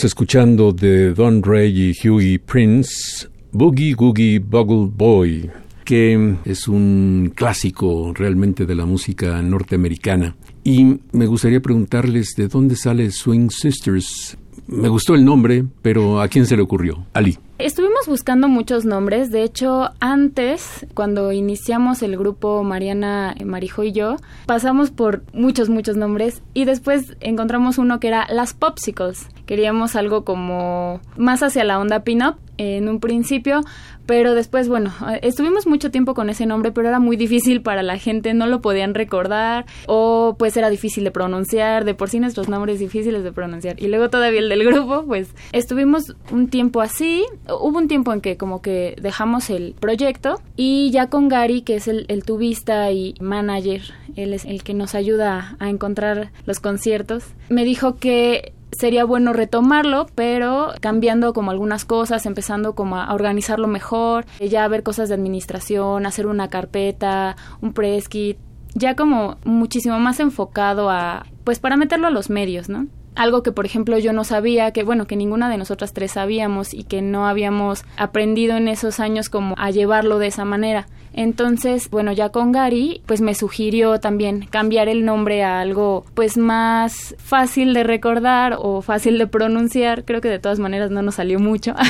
Estamos escuchando de Don Ray y Huey Prince, Boogie Googie Buggle Boy, que es un clásico realmente de la música norteamericana. Y me gustaría preguntarles de dónde sale Swing Sisters. Me gustó el nombre, pero ¿a quién se le ocurrió? Ali. Estuvimos buscando muchos nombres, de hecho antes, cuando iniciamos el grupo Mariana, Marijo y yo, pasamos por muchos, muchos nombres y después encontramos uno que era Las Popsicles. Queríamos algo como más hacia la onda pin-up en un principio, pero después, bueno, estuvimos mucho tiempo con ese nombre, pero era muy difícil para la gente, no lo podían recordar o pues era difícil de pronunciar, de por sí nuestros nombres difíciles de pronunciar. Y luego todavía el del grupo, pues estuvimos un tiempo así, hubo un tiempo en que como que dejamos el proyecto y ya con Gary, que es el, el tubista y manager, él es el que nos ayuda a encontrar los conciertos, me dijo que sería bueno retomarlo, pero cambiando como algunas cosas, empezando como a organizarlo mejor, ya ver cosas de administración, hacer una carpeta, un press kit, ya como muchísimo más enfocado a, pues para meterlo a los medios, ¿no? Algo que por ejemplo yo no sabía, que bueno, que ninguna de nosotras tres sabíamos y que no habíamos aprendido en esos años como a llevarlo de esa manera. Entonces, bueno, ya con Gary, pues me sugirió también cambiar el nombre a algo pues más fácil de recordar o fácil de pronunciar. Creo que de todas maneras no nos salió mucho. (laughs)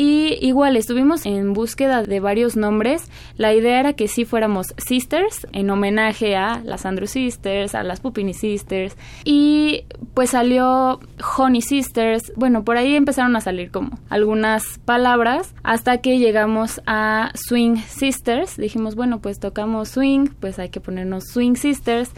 Y igual estuvimos en búsqueda de varios nombres. La idea era que sí fuéramos Sisters, en homenaje a las Andrew Sisters, a las Pupini Sisters. Y pues salió Honey Sisters. Bueno, por ahí empezaron a salir como algunas palabras hasta que llegamos a Swing Sisters. Dijimos, bueno, pues tocamos swing, pues hay que ponernos Swing Sisters.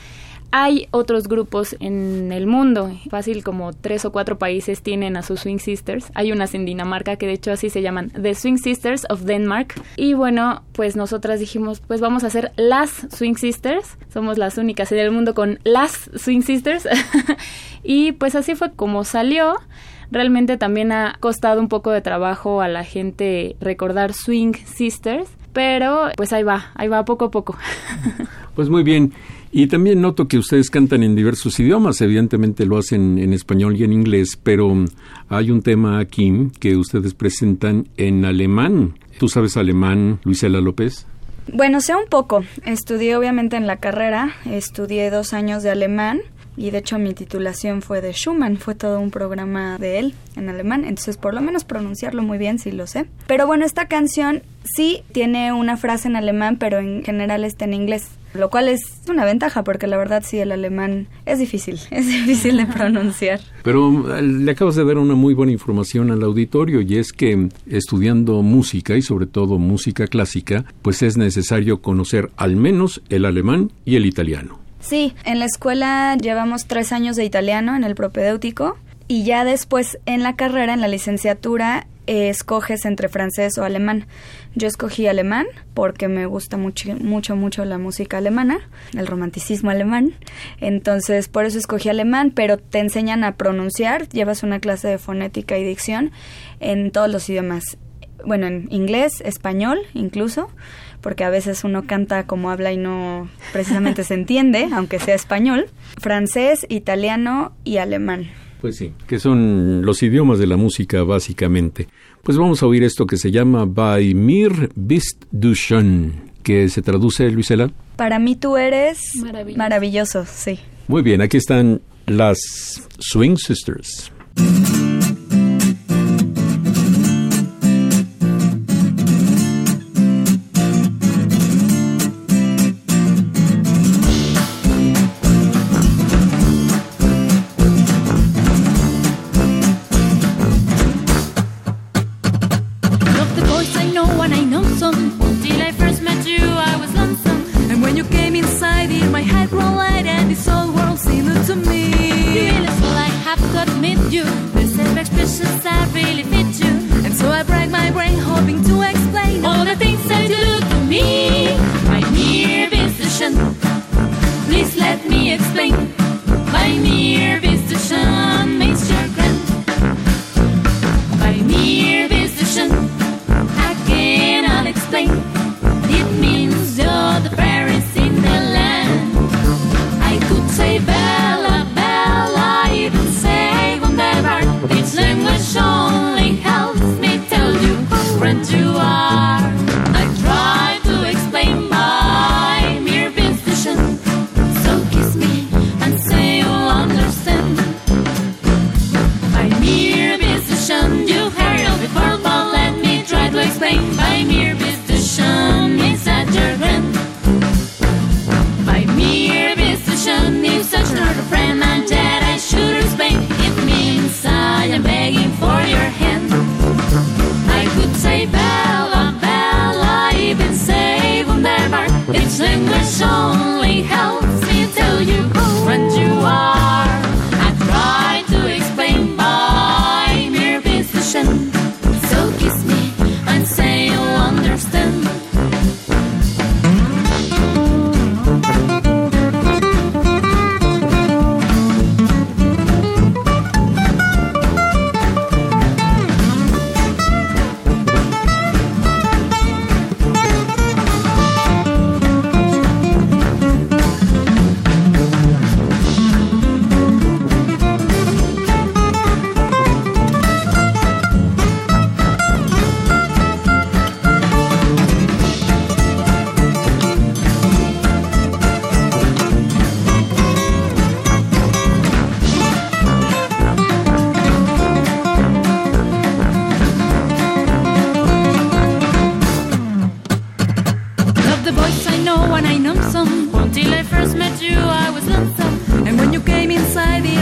hay otros grupos en el mundo. Fácil como tres o cuatro países tienen a sus Swing Sisters. Hay unas en Dinamarca que de hecho así se llaman The Swing Sisters of Denmark. Y bueno, pues nosotras dijimos, pues vamos a hacer las Swing Sisters. Somos las únicas en el mundo con las Swing Sisters. (laughs) y pues así fue como salió. Realmente también ha costado un poco de trabajo a la gente recordar Swing Sisters, pero pues ahí va, ahí va poco a poco. (laughs) Pues muy bien. Y también noto que ustedes cantan en diversos idiomas, evidentemente lo hacen en español y en inglés, pero hay un tema aquí que ustedes presentan en alemán. ¿Tú sabes alemán, Luisela López? Bueno, sé un poco. Estudié obviamente en la carrera, estudié dos años de alemán y de hecho mi titulación fue de Schumann, fue todo un programa de él en alemán, entonces por lo menos pronunciarlo muy bien sí lo sé. Pero bueno, esta canción sí tiene una frase en alemán, pero en general está en inglés lo cual es una ventaja porque la verdad sí el alemán es difícil, (laughs) es difícil de pronunciar. Pero eh, le acabas de dar una muy buena información al auditorio y es que estudiando música y sobre todo música clásica, pues es necesario conocer al menos el alemán y el italiano. Sí, en la escuela llevamos tres años de italiano en el propedéutico y ya después en la carrera, en la licenciatura, escoges entre francés o alemán. Yo escogí alemán porque me gusta mucho, mucho, mucho la música alemana, el romanticismo alemán. Entonces, por eso escogí alemán, pero te enseñan a pronunciar, llevas una clase de fonética y dicción en todos los idiomas. Bueno, en inglés, español incluso, porque a veces uno canta como habla y no precisamente se entiende, (laughs) aunque sea español. Francés, italiano y alemán. Pues sí, que son los idiomas de la música básicamente. Pues vamos a oír esto que se llama Bei mir bist du schön, que se traduce, Luisela. Para mí tú eres maravilloso, maravilloso sí. Muy bien, aquí están las Swing Sisters.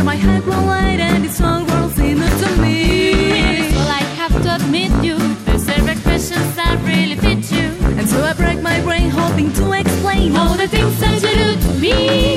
my head will light and this whole world seems to me. Well, I have to admit you, there's several questions that really fit you. And so I break my brain hoping to explain all the things that you do to me.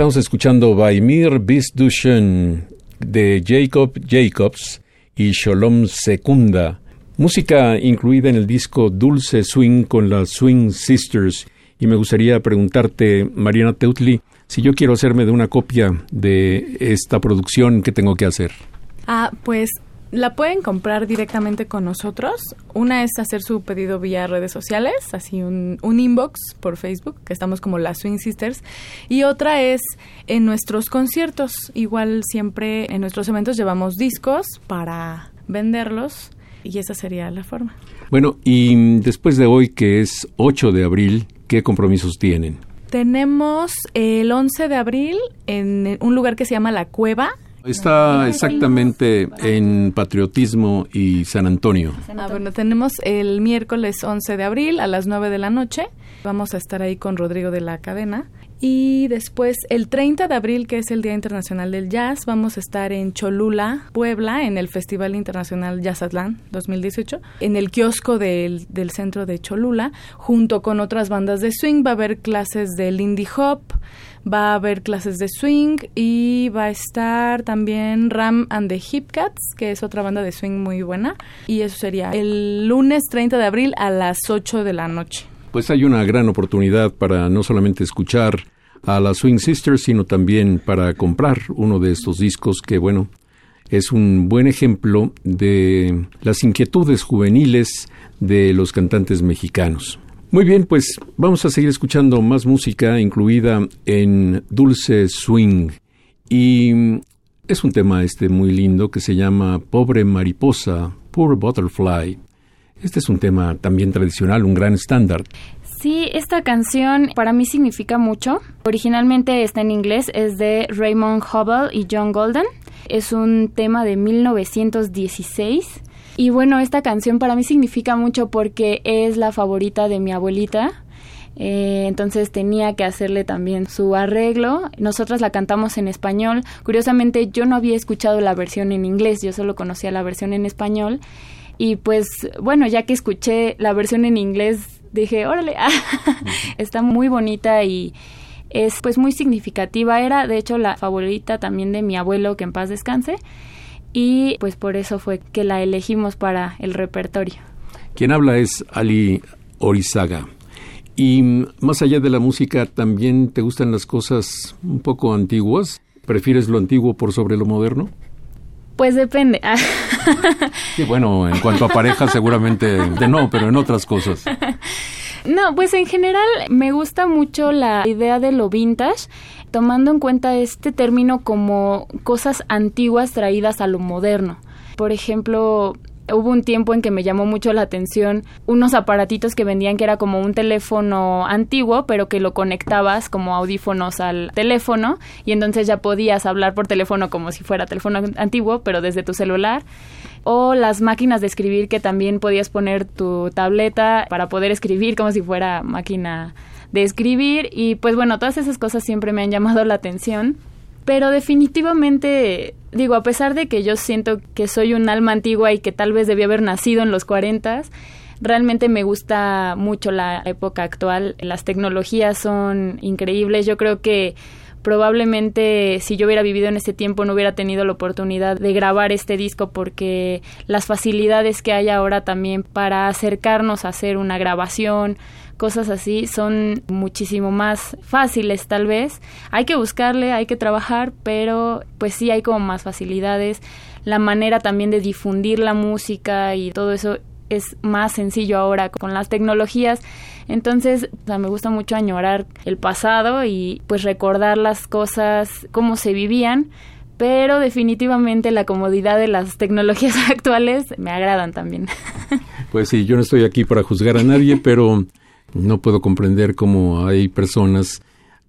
Estamos escuchando Vaimir bis Duschen de Jacob Jacobs y Sholom Secunda, música incluida en el disco Dulce Swing con las Swing Sisters. Y me gustaría preguntarte, Mariana Teutli, si yo quiero hacerme de una copia de esta producción, ¿qué tengo que hacer? Ah, pues la pueden comprar directamente con nosotros. Una es hacer su pedido vía redes sociales, así un, un, inbox por Facebook, que estamos como las Swing Sisters. Y otra es en nuestros conciertos. Igual siempre en nuestros eventos llevamos discos para venderlos y esa sería la forma. Bueno, y después de hoy, que es 8 de abril, ¿qué compromisos tienen? Tenemos el 11 de abril en un lugar que se llama La Cueva, Está exactamente en Patriotismo y San Antonio. Ah, bueno, tenemos el miércoles 11 de abril a las 9 de la noche. Vamos a estar ahí con Rodrigo de la Cadena. Y después, el 30 de abril, que es el Día Internacional del Jazz, vamos a estar en Cholula, Puebla, en el Festival Internacional Jazzatlán 2018, en el kiosco del, del centro de Cholula, junto con otras bandas de swing. Va a haber clases de Lindy Hop, va a haber clases de swing y va a estar también Ram and the Hip Cats, que es otra banda de swing muy buena. Y eso sería el lunes 30 de abril a las 8 de la noche. Pues hay una gran oportunidad para no solamente escuchar a las Swing Sisters, sino también para comprar uno de estos discos que, bueno, es un buen ejemplo de las inquietudes juveniles de los cantantes mexicanos. Muy bien, pues vamos a seguir escuchando más música incluida en Dulce Swing. Y es un tema este muy lindo que se llama Pobre Mariposa, Poor Butterfly. Este es un tema también tradicional, un gran estándar. Sí, esta canción para mí significa mucho. Originalmente está en inglés, es de Raymond Hubble y John Golden. Es un tema de 1916 y bueno, esta canción para mí significa mucho porque es la favorita de mi abuelita. Eh, entonces tenía que hacerle también su arreglo. Nosotras la cantamos en español. Curiosamente yo no había escuchado la versión en inglés, yo solo conocía la versión en español. Y pues bueno, ya que escuché la versión en inglés, dije, órale, (laughs) está muy bonita y es pues muy significativa. Era de hecho la favorita también de mi abuelo, que en paz descanse y pues por eso fue que la elegimos para el repertorio. Quien habla es Ali Orizaga. Y más allá de la música, ¿también te gustan las cosas un poco antiguas? ¿Prefieres lo antiguo por sobre lo moderno? Pues depende. (laughs) sí, bueno, en cuanto a pareja seguramente de no, pero en otras cosas. (laughs) No, pues en general me gusta mucho la idea de lo vintage tomando en cuenta este término como cosas antiguas traídas a lo moderno. Por ejemplo, hubo un tiempo en que me llamó mucho la atención unos aparatitos que vendían que era como un teléfono antiguo, pero que lo conectabas como audífonos al teléfono y entonces ya podías hablar por teléfono como si fuera teléfono antiguo, pero desde tu celular. O las máquinas de escribir que también podías poner tu tableta para poder escribir como si fuera máquina de escribir y pues bueno, todas esas cosas siempre me han llamado la atención. Pero definitivamente, digo, a pesar de que yo siento que soy un alma antigua y que tal vez debía haber nacido en los 40, realmente me gusta mucho la época actual. Las tecnologías son increíbles. Yo creo que probablemente si yo hubiera vivido en ese tiempo no hubiera tenido la oportunidad de grabar este disco porque las facilidades que hay ahora también para acercarnos a hacer una grabación, cosas así son muchísimo más fáciles tal vez. Hay que buscarle, hay que trabajar, pero pues sí hay como más facilidades. La manera también de difundir la música y todo eso es más sencillo ahora con las tecnologías. Entonces, me gusta mucho añorar el pasado y pues recordar las cosas, cómo se vivían, pero definitivamente la comodidad de las tecnologías (laughs) actuales me agradan también. (laughs) Pues sí, yo no estoy aquí para juzgar a nadie, (laughs) pero no puedo comprender cómo hay personas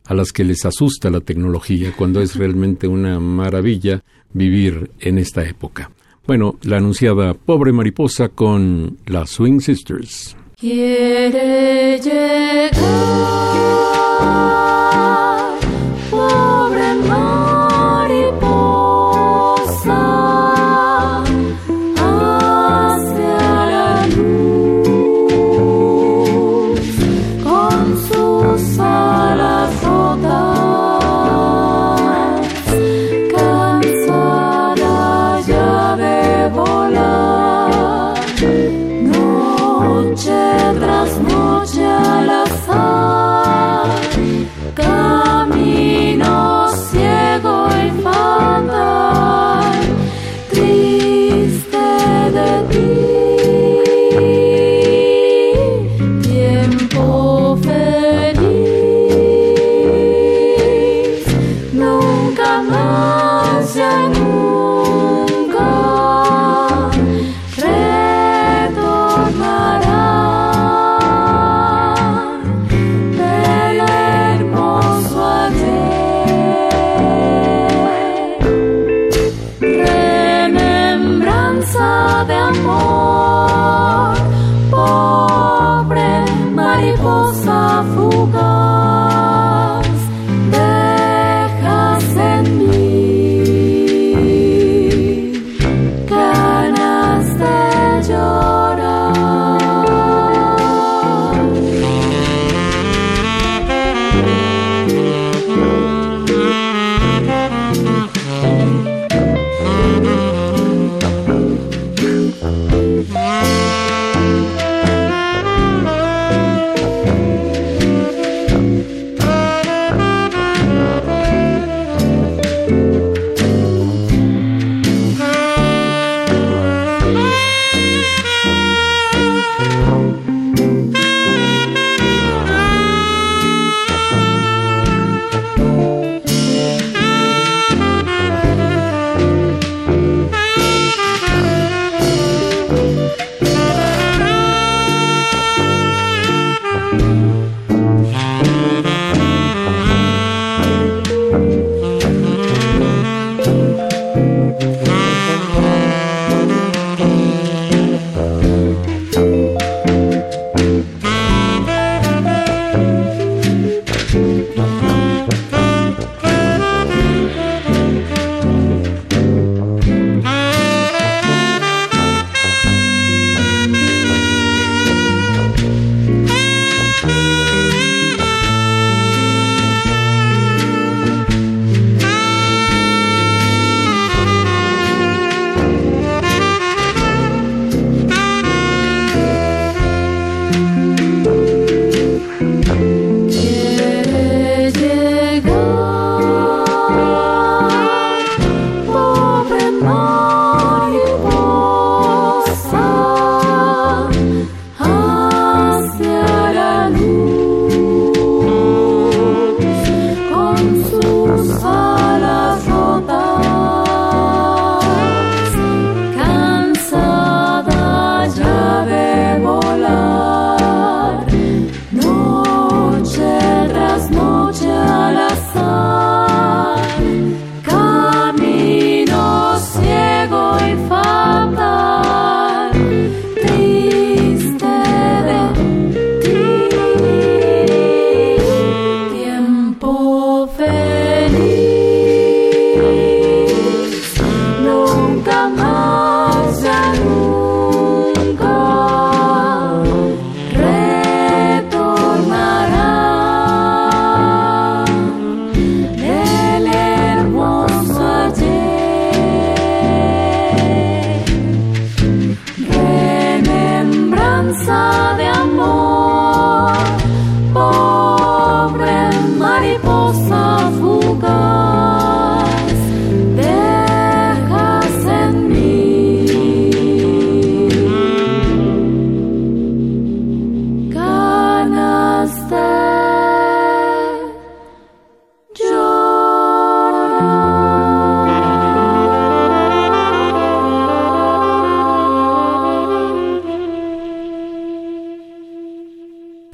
a las que les asusta la tecnología cuando es realmente una maravilla vivir en esta época. Bueno, la anunciada Pobre Mariposa con las Swing Sisters. Quiere llegar,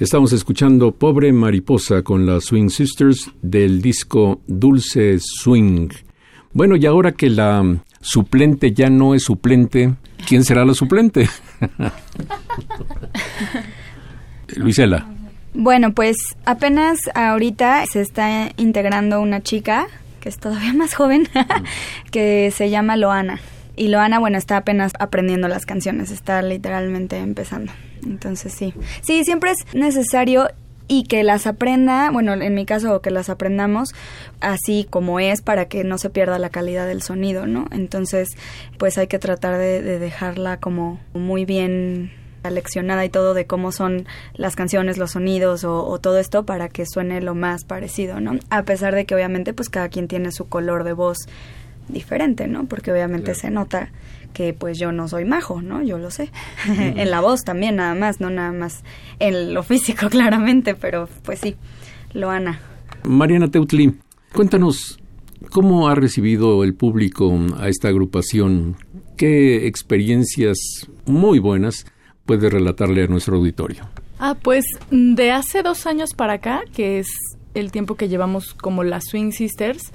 Estamos escuchando Pobre Mariposa con las Swing Sisters del disco Dulce Swing. Bueno, y ahora que la suplente ya no es suplente, ¿quién será la suplente? (laughs) Luisela. Bueno, pues apenas ahorita se está integrando una chica que es todavía más joven, (laughs) que se llama Loana. Y Loana, bueno, está apenas aprendiendo las canciones, está literalmente empezando. Entonces sí. Sí, siempre es necesario y que las aprenda, bueno, en mi caso, que las aprendamos así como es para que no se pierda la calidad del sonido, ¿no? Entonces, pues hay que tratar de, de dejarla como muy bien leccionada y todo de cómo son las canciones, los sonidos o, todo esto para que suene lo más parecido, ¿no? A pesar de que obviamente pues cada quien tiene su color de voz diferente, ¿no? Porque obviamente se nota que pues yo no soy majo, ¿no? Yo lo sé. (laughs) en la voz también nada más, no nada más en lo físico (laughs) claramente, pero pues sí, Loana. Mariana Teutli, cuéntanos cómo ha recibido el público a esta agrupación, qué experiencias muy buenas puede relatarle a nuestro auditorio? Ah, pues de hace dos años para acá, que es el tiempo que llevamos como las Swing Sisters,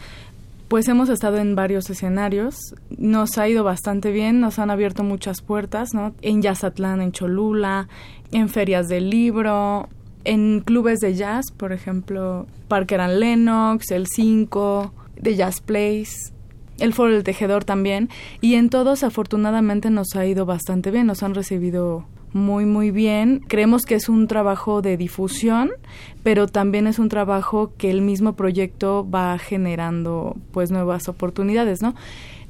pues hemos estado en varios escenarios, nos ha ido bastante bien, nos han abierto muchas puertas, ¿no? En Yazatlán, en Cholula, en ferias del libro, en clubes de jazz, por ejemplo, Parker and Lennox, el 5, de Jazz Place, el Foro del Tejedor también, y en todos afortunadamente nos ha ido bastante bien, nos han recibido muy muy bien. Creemos que es un trabajo de difusión, pero también es un trabajo que el mismo proyecto va generando pues nuevas oportunidades, ¿no?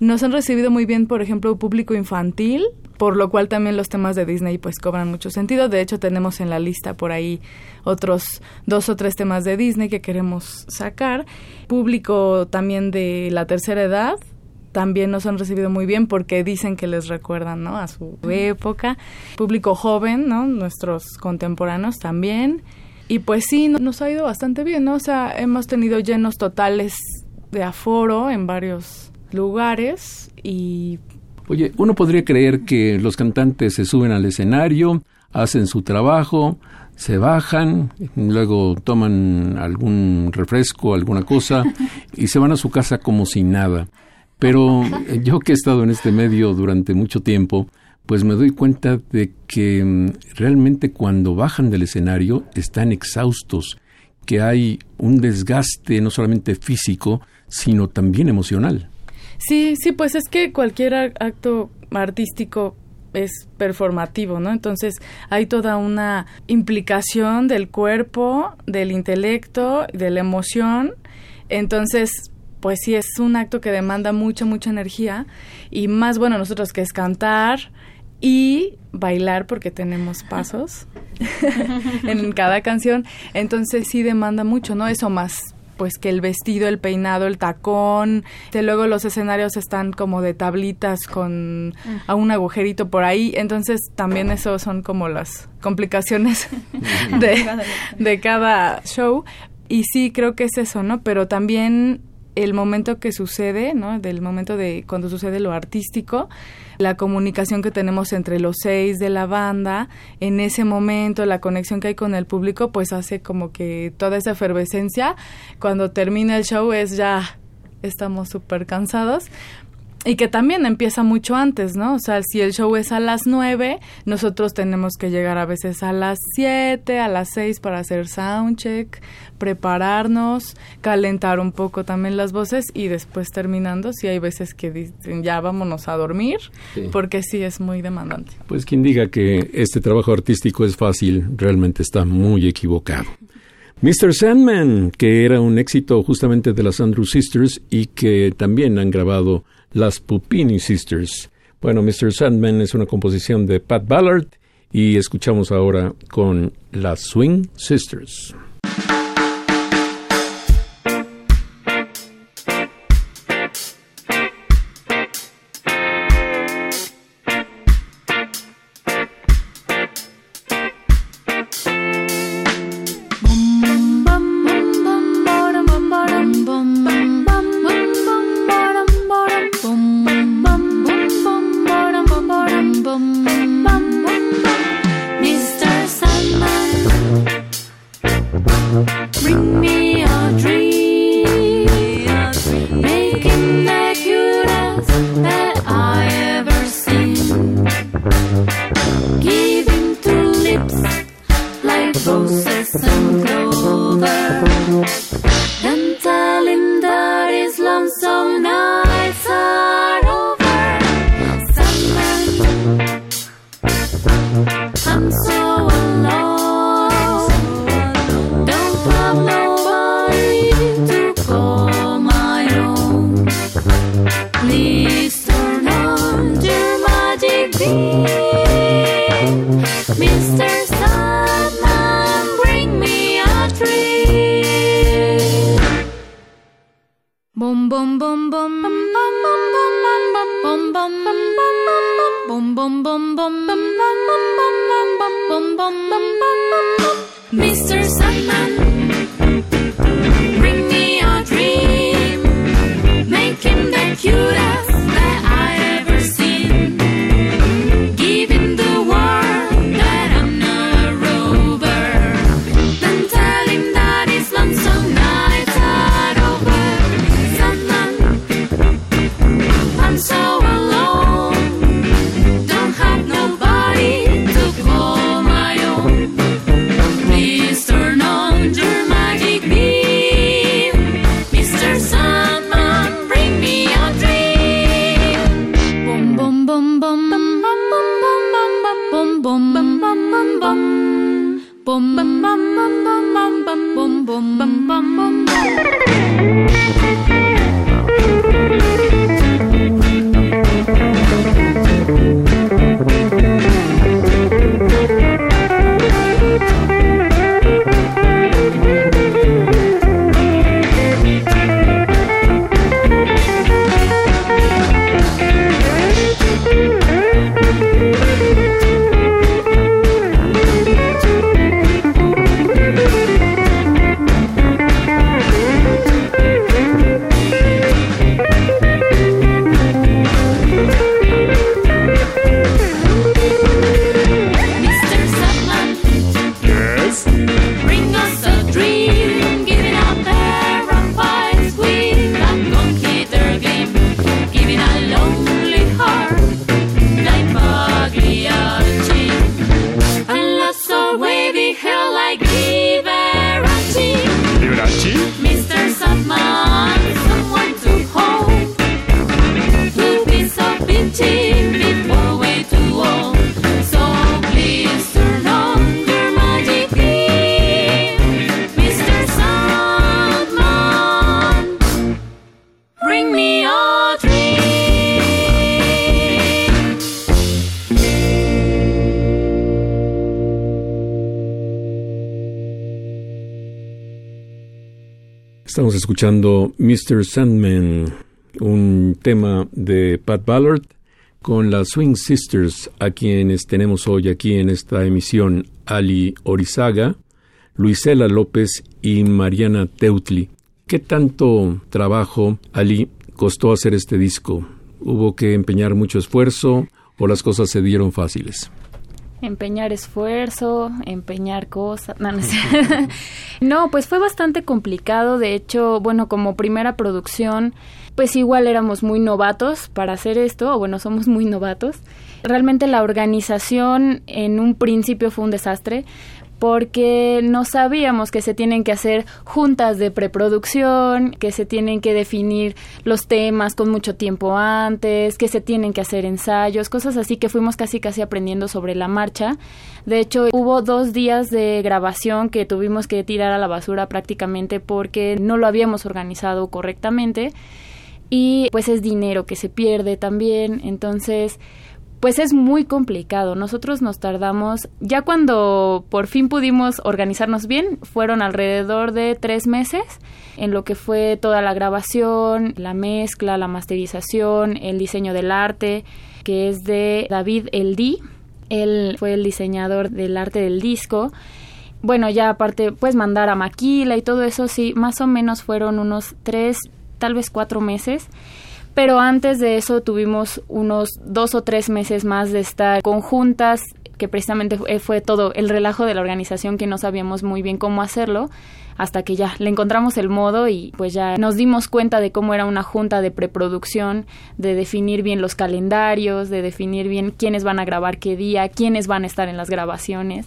Nos han recibido muy bien, por ejemplo, público infantil, por lo cual también los temas de Disney pues cobran mucho sentido. De hecho, tenemos en la lista por ahí otros dos o tres temas de Disney que queremos sacar. Público también de la tercera edad, también nos han recibido muy bien porque dicen que les recuerdan, ¿no? A su época. Público joven, ¿no? Nuestros contemporáneos también. Y pues sí, nos ha ido bastante bien, ¿no? O sea, hemos tenido llenos totales de aforo en varios lugares y... Oye, uno podría creer que los cantantes se suben al escenario, hacen su trabajo, se bajan, luego toman algún refresco, alguna cosa y se van a su casa como sin nada. Pero yo que he estado en este medio durante mucho tiempo, pues me doy cuenta de que mm, realmente cuando bajan del escenario están exhaustos, que hay un desgaste no solamente físico, sino también emocional. Sí, sí, pues es que cualquier acto artístico es performativo, ¿no? Entonces hay toda una implicación del cuerpo, del intelecto, de la emoción. Entonces, pues sí es un acto que demanda mucha, mucha energía y más bueno nosotros que es cantar y bailar porque tenemos pasos (laughs) en cada canción, entonces sí demanda mucho, ¿no? Eso más pues que el vestido, el peinado, el tacón, que luego los escenarios están como de tablitas con a un agujerito por ahí, entonces también eso son como las complicaciones (laughs) de, de cada show. Y sí, creo que es eso, ¿no? Pero también el momento que sucede, ¿no? Del momento de cuando sucede lo artístico, la comunicación que tenemos entre los seis de la banda, en ese momento, la conexión que hay con el público, pues hace como que toda esa efervescencia, cuando termina el show es ya estamos súper cansados, y que también empieza mucho antes, ¿no? O sea, si el show es a las nueve, nosotros tenemos que llegar a veces a las siete, a las seis para hacer soundcheck, prepararnos, calentar un poco también las voces y después terminando, si hay veces que dicen ya vámonos a dormir, porque sí es muy demandante. Pues quien diga que este trabajo artístico es fácil, realmente está muy equivocado. Mr. Sandman, que era un éxito justamente de las Andrew Sisters y que también han grabado las Pupini Sisters. Bueno, Mr. Sandman es una composición de Pat Ballard y escuchamos ahora con las Swing Sisters. Escuchando Mr. Sandman, un tema de Pat Ballard con las Swing Sisters, a quienes tenemos hoy aquí en esta emisión, Ali Orizaga, Luisela López y Mariana Teutli. ¿Qué tanto trabajo, Ali, costó hacer este disco? ¿Hubo que empeñar mucho esfuerzo o las cosas se dieron fáciles? Empeñar esfuerzo, empeñar cosas. No, (laughs) cierto. No, pues fue bastante complicado. De hecho, bueno, como primera producción, pues igual éramos muy novatos para hacer esto, o bueno, somos muy novatos. Realmente la organización en un principio fue un desastre porque no sabíamos que se tienen que hacer juntas de preproducción, que se tienen que definir los temas con mucho tiempo antes, que se tienen que hacer ensayos, cosas así que fuimos casi casi aprendiendo sobre la marcha. De hecho, hubo dos días de grabación que tuvimos que tirar a la basura prácticamente porque no lo habíamos organizado correctamente y pues es dinero que se pierde también, entonces pues es muy complicado. Nosotros nos tardamos, ya cuando por fin pudimos organizarnos bien, fueron alrededor de tres meses en lo que fue toda la grabación, la mezcla, la masterización, el diseño del arte, que es de David Eldí. Él fue el diseñador del arte del disco. Bueno, ya aparte, pues mandar a Maquila y todo eso, sí, más o menos fueron unos tres, tal vez cuatro meses pero antes de eso tuvimos unos dos o tres meses más de estar conjuntas, que precisamente fue, todo el relajo de la organización que no sabíamos muy bien cómo hacerlo, hasta que ya le encontramos el modo y pues ya nos dimos cuenta de cómo era una junta de preproducción, de definir bien los calendarios, de definir bien quiénes van a grabar qué día, quiénes van a estar en las grabaciones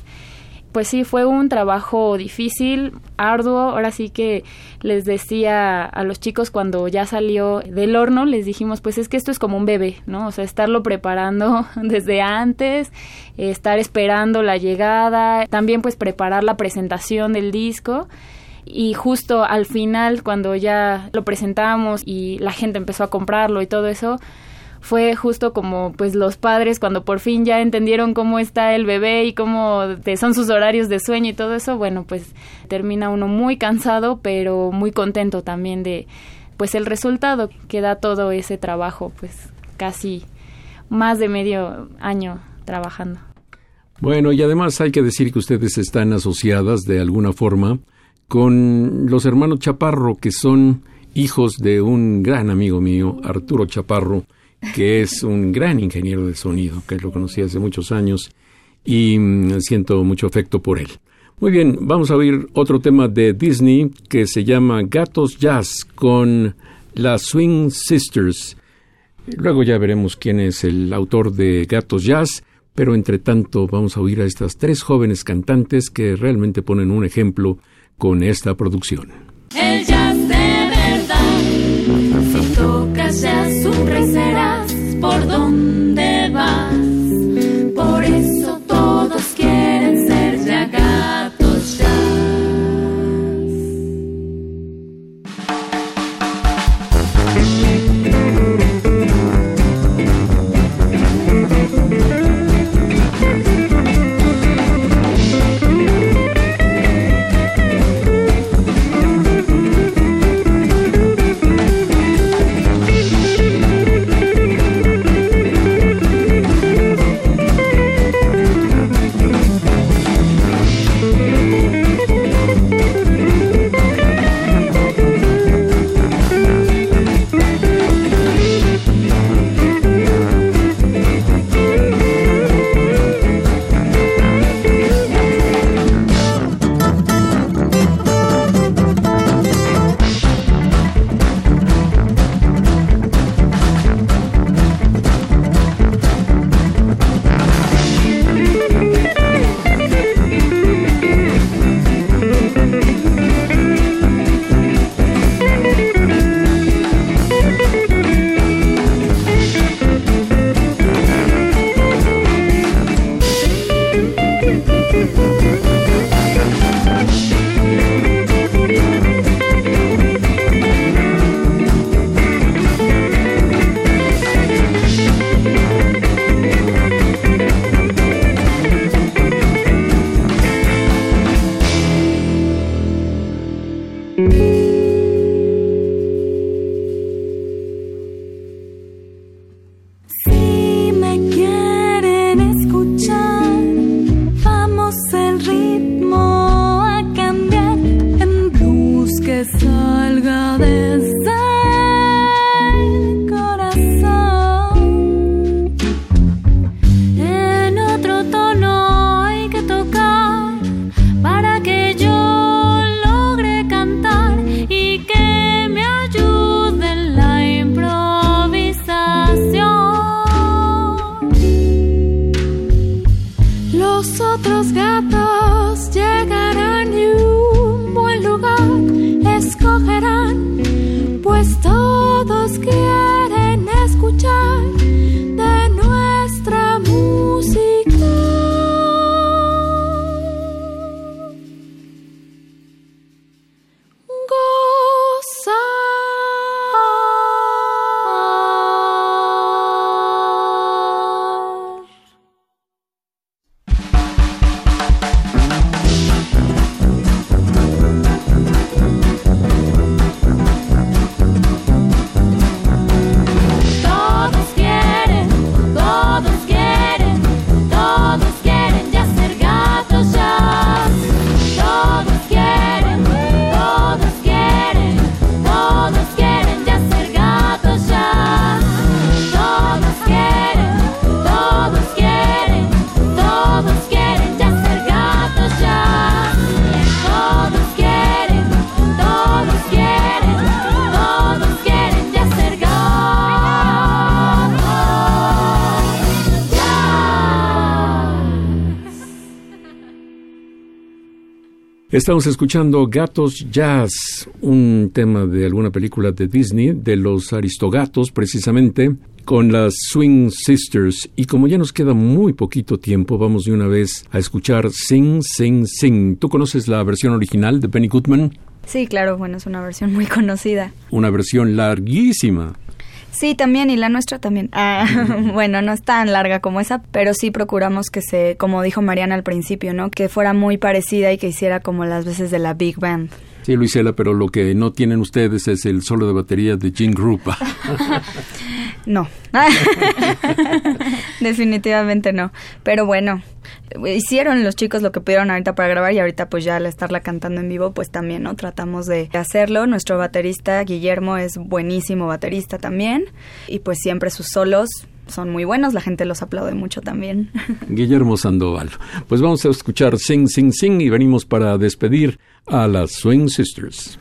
pues sí, fue un trabajo difícil, arduo. Ahora sí que les decía a los chicos cuando ya salió del horno, les dijimos, pues es que esto es como un bebé, ¿no? O sea, estarlo preparando (laughs) desde antes, estar esperando la llegada, también pues preparar la presentación del disco. Y justo al final, cuando ya lo presentamos y la gente empezó a comprarlo y todo eso, fue justo como pues los padres cuando por fin ya entendieron cómo está el bebé y cómo son sus horarios de sueño y todo eso, bueno, pues termina uno muy cansado, pero muy contento también de pues el resultado que da todo ese trabajo, pues casi más de medio año trabajando. Bueno, y además hay que decir que ustedes están asociadas de alguna forma con los hermanos Chaparro, que son hijos de un gran amigo mío, Arturo Chaparro, que es un gran ingeniero de sonido, que lo conocí hace muchos años y mm, siento mucho afecto por él. Muy bien, vamos a oír otro tema de Disney que se llama Gatos Jazz con las Swing Sisters. Luego ya veremos quién es el autor de Gatos Jazz, pero entre tanto vamos a oír a estas tres jóvenes cantantes que realmente ponen un ejemplo con esta producción. El jazz de verdad, si tocas jazz, por Estamos escuchando Gatos Jazz, un tema de alguna película de Disney, de los Aristogatos precisamente, con las Swing Sisters. Y como ya nos queda muy poquito tiempo, vamos de una vez a escuchar Sing, Sing, Sing. ¿Tú conoces la versión original de Benny Goodman? Sí, claro, bueno, es una versión muy conocida. Una versión larguísima. Sí, también, y la nuestra también. Ah, (laughs) bueno, no es tan larga como esa, pero sí procuramos que se, como dijo Mariana al principio, ¿no? Que fuera muy parecida y que hiciera como las veces de la Big Band. Sí, Luisela, pero lo que no tienen ustedes es el solo de batería de Gene Krupa. (laughs) No. (laughs) Definitivamente no. Pero bueno, hicieron los chicos lo que pudieron ahorita para grabar y ahorita pues ya al estarla cantando en vivo pues también, ¿no? Tratamos de hacerlo. Nuestro baterista Guillermo es buenísimo baterista también y pues siempre sus solos son muy buenos, la gente los aplaude mucho también. (laughs) Guillermo Sandoval. Pues vamos a escuchar Sing Sing Sing y venimos para despedir a las Swing Sisters.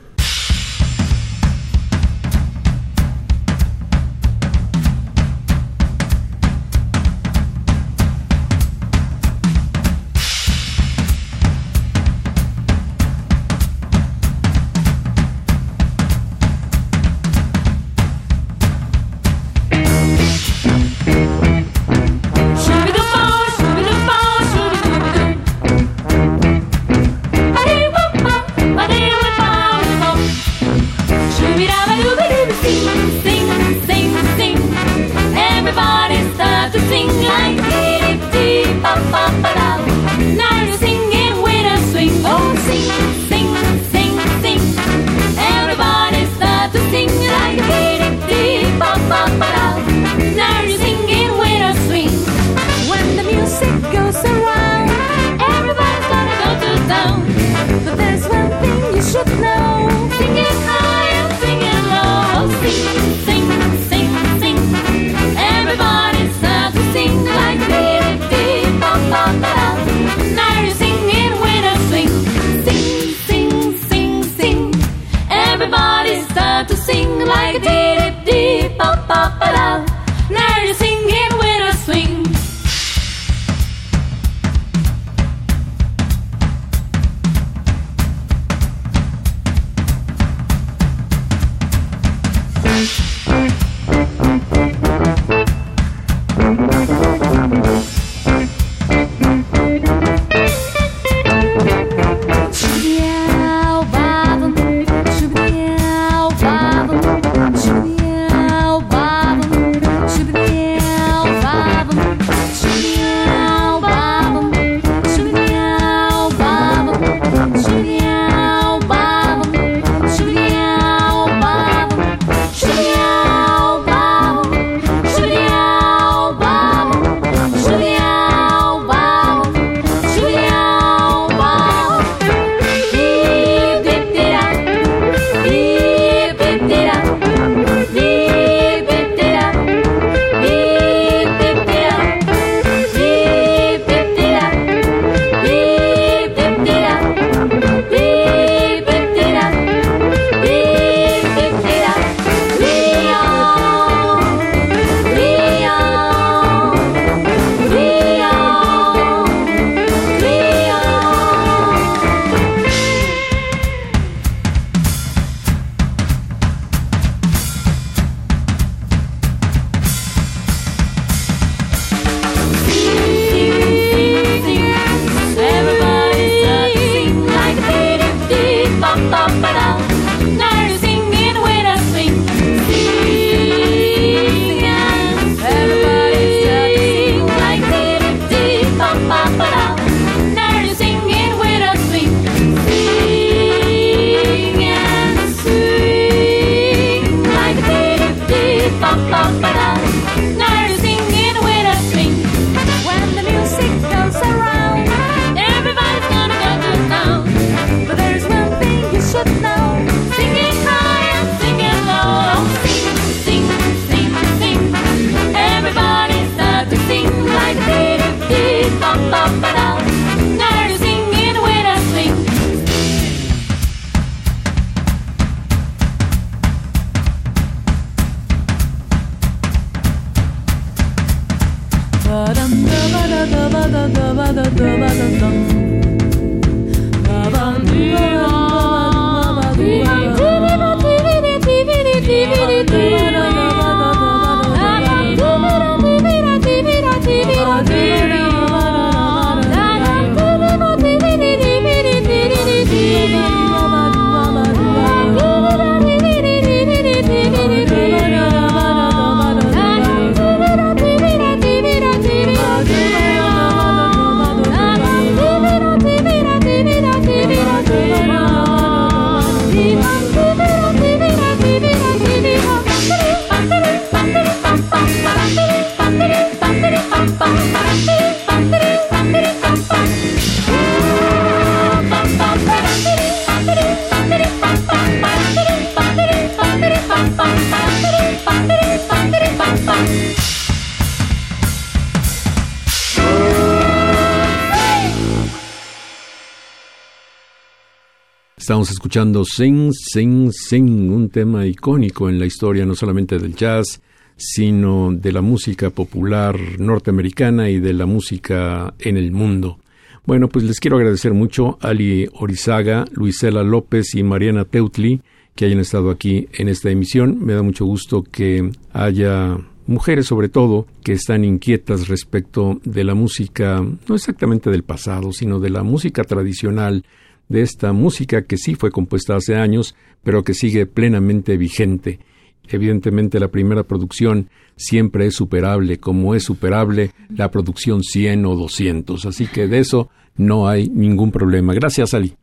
Estamos escuchando Sing, Sing, Sing, un tema icónico en la historia no solamente del jazz, sino de la música popular norteamericana y de la música en el mundo. Bueno, pues les quiero agradecer mucho a Ali Orizaga, Luisela López y Mariana Teutli que hayan estado aquí en esta emisión. Me da mucho gusto que haya mujeres sobre todo que están inquietas respecto de la música, no exactamente del pasado, sino de la música tradicional, de esta música que sí fue compuesta hace años, pero que sigue plenamente vigente. Evidentemente la primera producción siempre es superable, como es superable la producción 100 o 200, así que de eso no hay ningún problema. Gracias, Ali.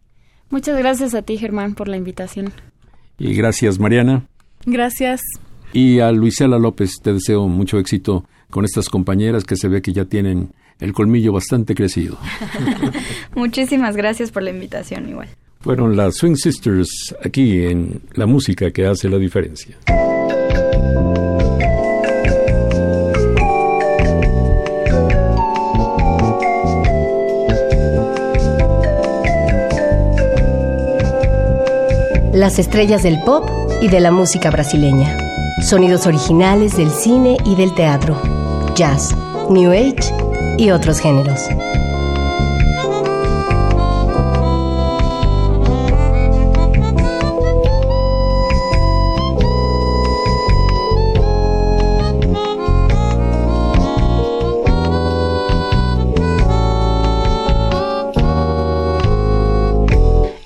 Muchas gracias a ti, Germán, por la invitación. Y gracias, Mariana. Gracias. Y a Luisela López te deseo mucho éxito con estas compañeras que se ve que ya tienen el colmillo bastante crecido. (laughs) Muchísimas gracias por la invitación igual. Fueron las Swing Sisters aquí en la música que hace la diferencia. Las estrellas del pop y de la música brasileña. Sonidos originales del cine y del teatro. Jazz, New Age y otros géneros.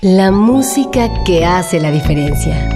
La música que hace la diferencia.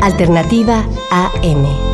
Alternativa AM.